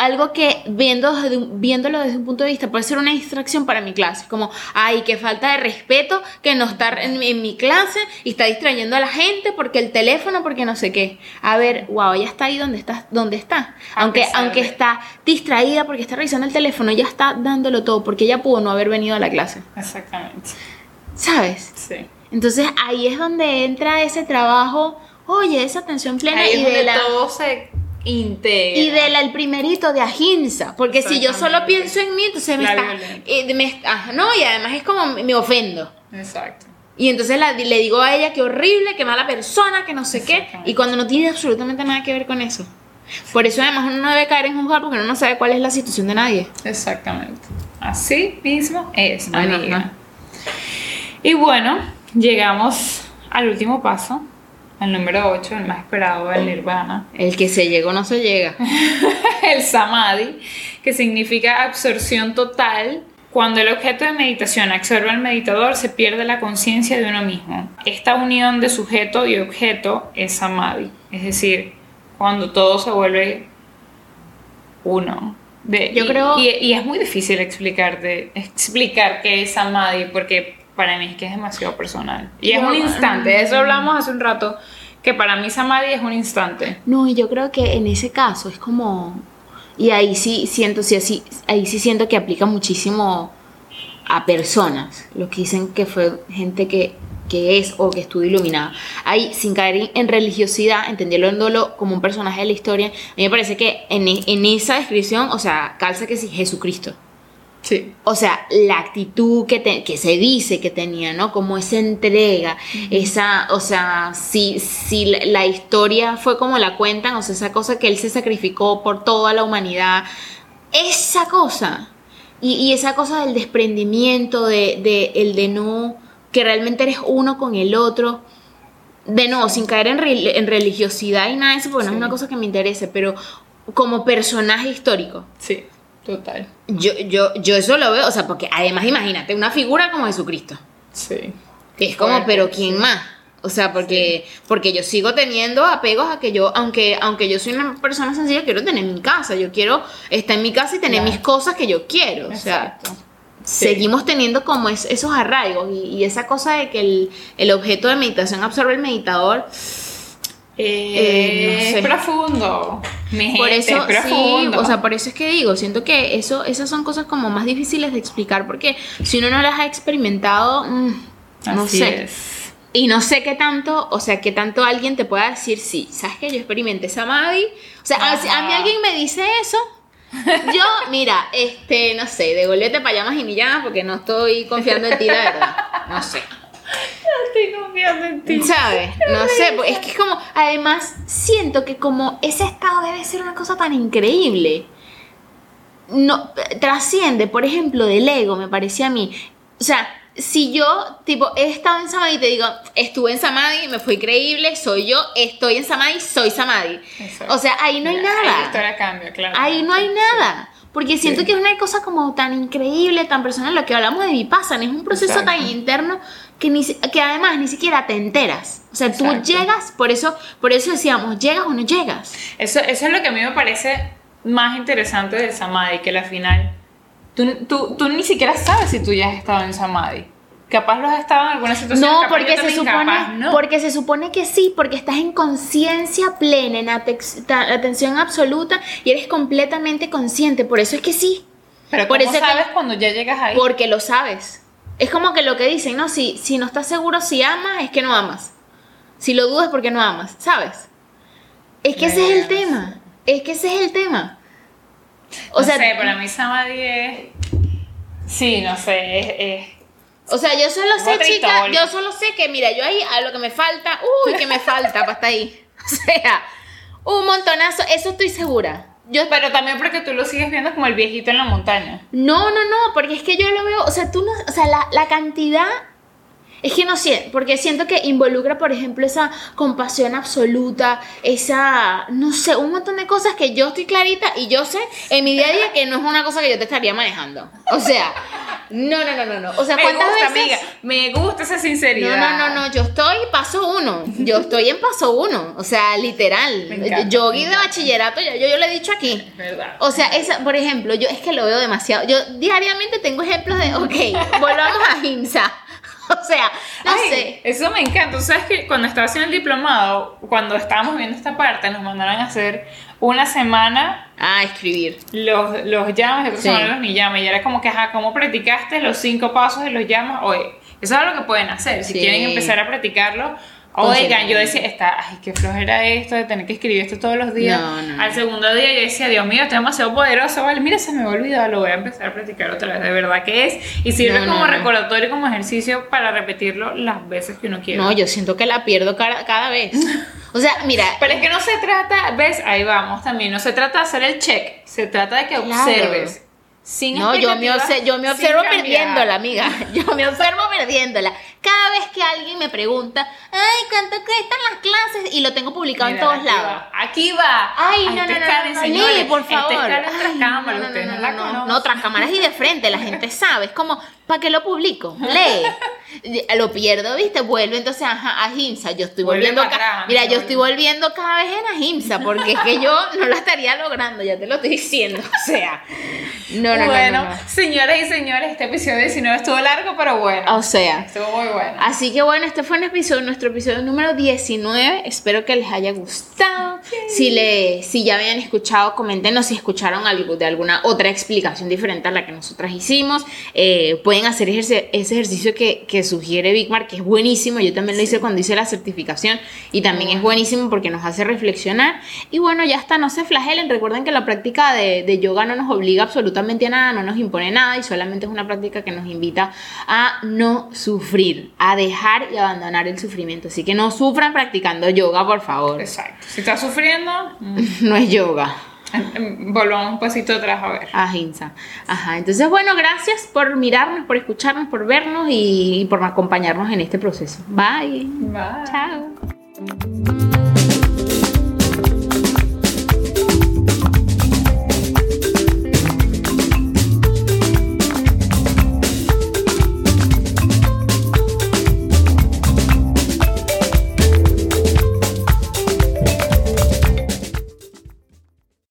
algo que viendo viéndolo desde un punto de vista puede ser una distracción para mi clase, como, ay, qué falta de respeto que no está en, mi clase y está distrayendo a la gente porque el teléfono, porque no sé qué. A ver, wow, ella está ahí donde está, donde está. Aunque, aunque está distraída porque está revisando el teléfono, ya está dándolo todo porque ella pudo no haber venido a la clase. Exactamente. ¿Sabes? Sí. Entonces ahí es donde entra ese trabajo, oye, esa atención plena y de la... todo se integra. Y del primerito de Ahinsa, porque si yo solo pienso en mí, entonces me está, eh, no, y además es como me ofendo. Exacto. Y entonces le digo a ella que horrible, que mala persona, que no sé qué, y cuando no tiene absolutamente nada que ver con eso. Por eso además uno no debe caer en juzgar porque uno no sabe cuál es la situación de nadie. Exactamente. Así mismo es, amiga. Y bueno, llegamos al último paso, el número 8, el más esperado, el nirvana. El que se llegó no se llega. el samadhi, que significa absorción total. Cuando el objeto de meditación absorbe al meditador, se pierde la conciencia de uno mismo. Esta unión de sujeto y objeto es samadhi. Es decir, cuando todo se vuelve uno. De, Yo y, creo- Y, y es muy difícil explicarte, explicar qué es samadhi, porque para mí es que es demasiado personal. Y es un instante, de eso hablamos hace un rato, que para mí samadhi es un instante. No, y yo creo que en ese caso es como. Y ahí sí siento, sí, así, ahí sí siento que aplica muchísimo a personas. Los que dicen que fue gente que, que es o que estuvo iluminada. Ahí, sin caer en- en religiosidad, entendiéndolo como un personaje de la historia, a mí me parece que en, en esa descripción, o sea, calza que sí, Jesucristo. Sí. O sea, la actitud que, te- que se dice que tenía, ¿no? Como esa entrega, esa, o sea, si, si la, la historia fue como la cuentan, o sea, esa cosa que él se sacrificó por toda la humanidad, esa cosa, y, y esa cosa del desprendimiento, de, de el de no, que realmente eres uno con el otro, de no, sin caer en, re- en religiosidad y nada de eso, porque no es una cosa que me interese, pero como personaje histórico. Sí, total. Yo, yo, yo eso lo veo, o sea, porque además imagínate, una figura como Jesucristo. Sí. Que es como, pero ¿quién sí. más? O sea, porque, porque yo sigo teniendo apegos a que yo, aunque, aunque yo soy una persona sencilla, quiero tener mi casa. Yo quiero estar en mi casa y tener Claro. mis cosas que yo quiero. O sea. Sí. seguimos teniendo como es- esos arraigos y, y esa cosa de que el, el objeto de meditación absorbe el meditador. Eh, no es sé. profundo. Mi gente, Por eso, es profundo. sí, o sea, por eso es que digo, siento que eso, esas son cosas como más difíciles de explicar, porque si uno no las ha experimentado, mm, no Así sé. es. Y no sé qué tanto, o sea, qué tanto alguien te pueda decir, sí, ¿sabes que Yo experimenté Samadhi. O sea, a, mí alguien me dice eso. Yo, mira, este, no sé, de golete para llamas y ni llamas porque no estoy confiando en ti, la verdad. No sé. Estoy confiando en ti. ¿Sabes? No sé, pues, es que es como, además, siento que como ese estado debe ser una cosa tan increíble. No, trasciende, por ejemplo, del ego, me parecía a mí. O sea, si yo, tipo, he estado en Samadhi y te digo, estuve en Samadhi, me fue increíble, soy yo, estoy en Samadhi, soy Samadhi. Exacto. O sea, ahí no hay Ahí nada. historia cambia, claro. Ahí no hay nada. Porque siento Sí. que es una cosa como tan increíble, tan personal, lo que hablamos de Vipassana, es un proceso Exacto. tan interno que, ni, que además ni siquiera te enteras. O sea, tú Exacto. llegas, por eso, por eso decíamos, llegas o no llegas. Eso, eso es lo que a mí me parece más interesante del Samadhi, que al final tú, tú, tú ni siquiera sabes si tú ya has estado en Samadhi. Capaz lo has estado en alguna situación. No, capaz porque se, supone, capaz no. porque se supone que sí, porque estás en conciencia plena, en atención absoluta y eres completamente consciente. Por eso es que sí. Pero por ¿cómo eso que- sabes cuando ya llegas ahí? Porque lo sabes. Es como que lo que dicen, ¿no? Si, si no estás seguro si amas, es que no amas. Si lo dudas, porque no amas, ¿sabes? Es que ese es el tema. Es que ese es el tema. O no sea, sé, para mí Samadhi es... Sí, no sé, es... es- o sea, yo solo sé, chica, yo solo sé que, mira, yo ahí a lo que me falta, uy, que me falta para estar ahí. O sea, un montonazo, eso estoy segura. Yo, Pero también porque tú lo sigues viendo como el viejito en la montaña. No, no, no, porque es que yo lo veo, o sea, tú no, o sea, la, la cantidad, es que no sé, porque siento que involucra, por ejemplo, esa compasión absoluta, esa, no sé, un montón de cosas que yo estoy clarita y yo sé en mi día a día que no es una cosa que yo te estaría manejando. O sea, no, no, no, no, no. O sea, Me ¿cuántas gusta, veces? amiga. Me gusta esa sinceridad. No, no, no, no, yo estoy paso uno, yo estoy en paso uno, o sea, literal. Encanta, Yogi de bachillerato, yo, yo, yo lo he dicho aquí. Es verdad. O sea, esa, por ejemplo, yo es que lo veo demasiado. Yo diariamente tengo ejemplos de, ok, volvamos a Hinsa. O sea, no Ay, sé. Eso me encanta. Tú sabes que cuando estaba haciendo el diplomado, cuando estábamos viendo esta parte, nos mandaron a hacer una semana Ah, escribir. los, los llamas, y otra Sí. semana los ni llamas. Y era como que, ajá, ¿cómo practicaste los cinco pasos de los llamas? Oye, eso es lo que pueden hacer. Si Sí. quieren empezar a practicarlo. Oigan, yo decía, está, ay, qué flojera esto de tener que escribir esto todos los días. No, no. Al segundo día yo decía, Dios mío, esto es demasiado poderoso, vale, mira, se me había olvidado, lo voy a empezar a practicar otra vez, de verdad que es. Y sirve No, como recordatorio, como ejercicio para repetirlo las veces que uno quiera. No, yo siento que la pierdo cada, cada vez. O sea, mira, Pero es que no se trata, ¿ves? Ahí vamos también. No se trata de hacer el check, se trata de que Claro. observes. Sin no, yo me, yo me observo perdiéndola, amiga. Yo me observo perdiéndola. Cada vez que alguien me pregunta, ay, ¿cuánto cuestan las clases? Y lo tengo publicado Mira, en todos aquí lados. va, Aquí va. Ay, no, no, no, es Karen, no, señores. Por Esta es favor. Ay, no, no, no, no no, no, conocen. no, tras cámaras y de frente, la gente sabe. Es como, ¿para qué lo publico? Lee. Lo pierdo, ¿viste? Vuelve entonces ajá, a Ahimsa. Yo estoy Vuelve volviendo. atrás, Mira, yo estoy volviendo cada vez en Ahimsa porque es que yo no la estaría logrando, ya te lo estoy diciendo. O sea, no, no, no, bueno, no, no. señoras y señores, este episodio 19 estuvo largo, pero bueno. O sea, Estuvo muy bueno. Así que bueno, este fue un episodio, nuestro episodio número 19. Espero que les haya gustado. Si, le, si ya habían escuchado, coméntenos si escucharon algo de alguna otra explicación diferente a la que nosotras hicimos. Eh, pueden hacer ejerce- ese ejercicio que, que sugiere Bigmar, que es buenísimo. Yo también lo hice cuando hice la certificación y también es buenísimo porque nos hace reflexionar. Y bueno, ya está, no se flagelen. Recuerden que la práctica de, de yoga no nos obliga absolutamente a nada, no nos impone nada y solamente es una práctica que nos invita a no sufrir, a dejar y abandonar el sufrimiento. Así que no sufran practicando yoga, por favor. Exacto. Si estás sufriendo, mm, No es yoga. Volvamos un pasito atrás a ver. Ahimsa. Ajá. Entonces, bueno, gracias por mirarnos, por escucharnos, por vernos y, y por acompañarnos en este proceso. Bye. Bye. Chao.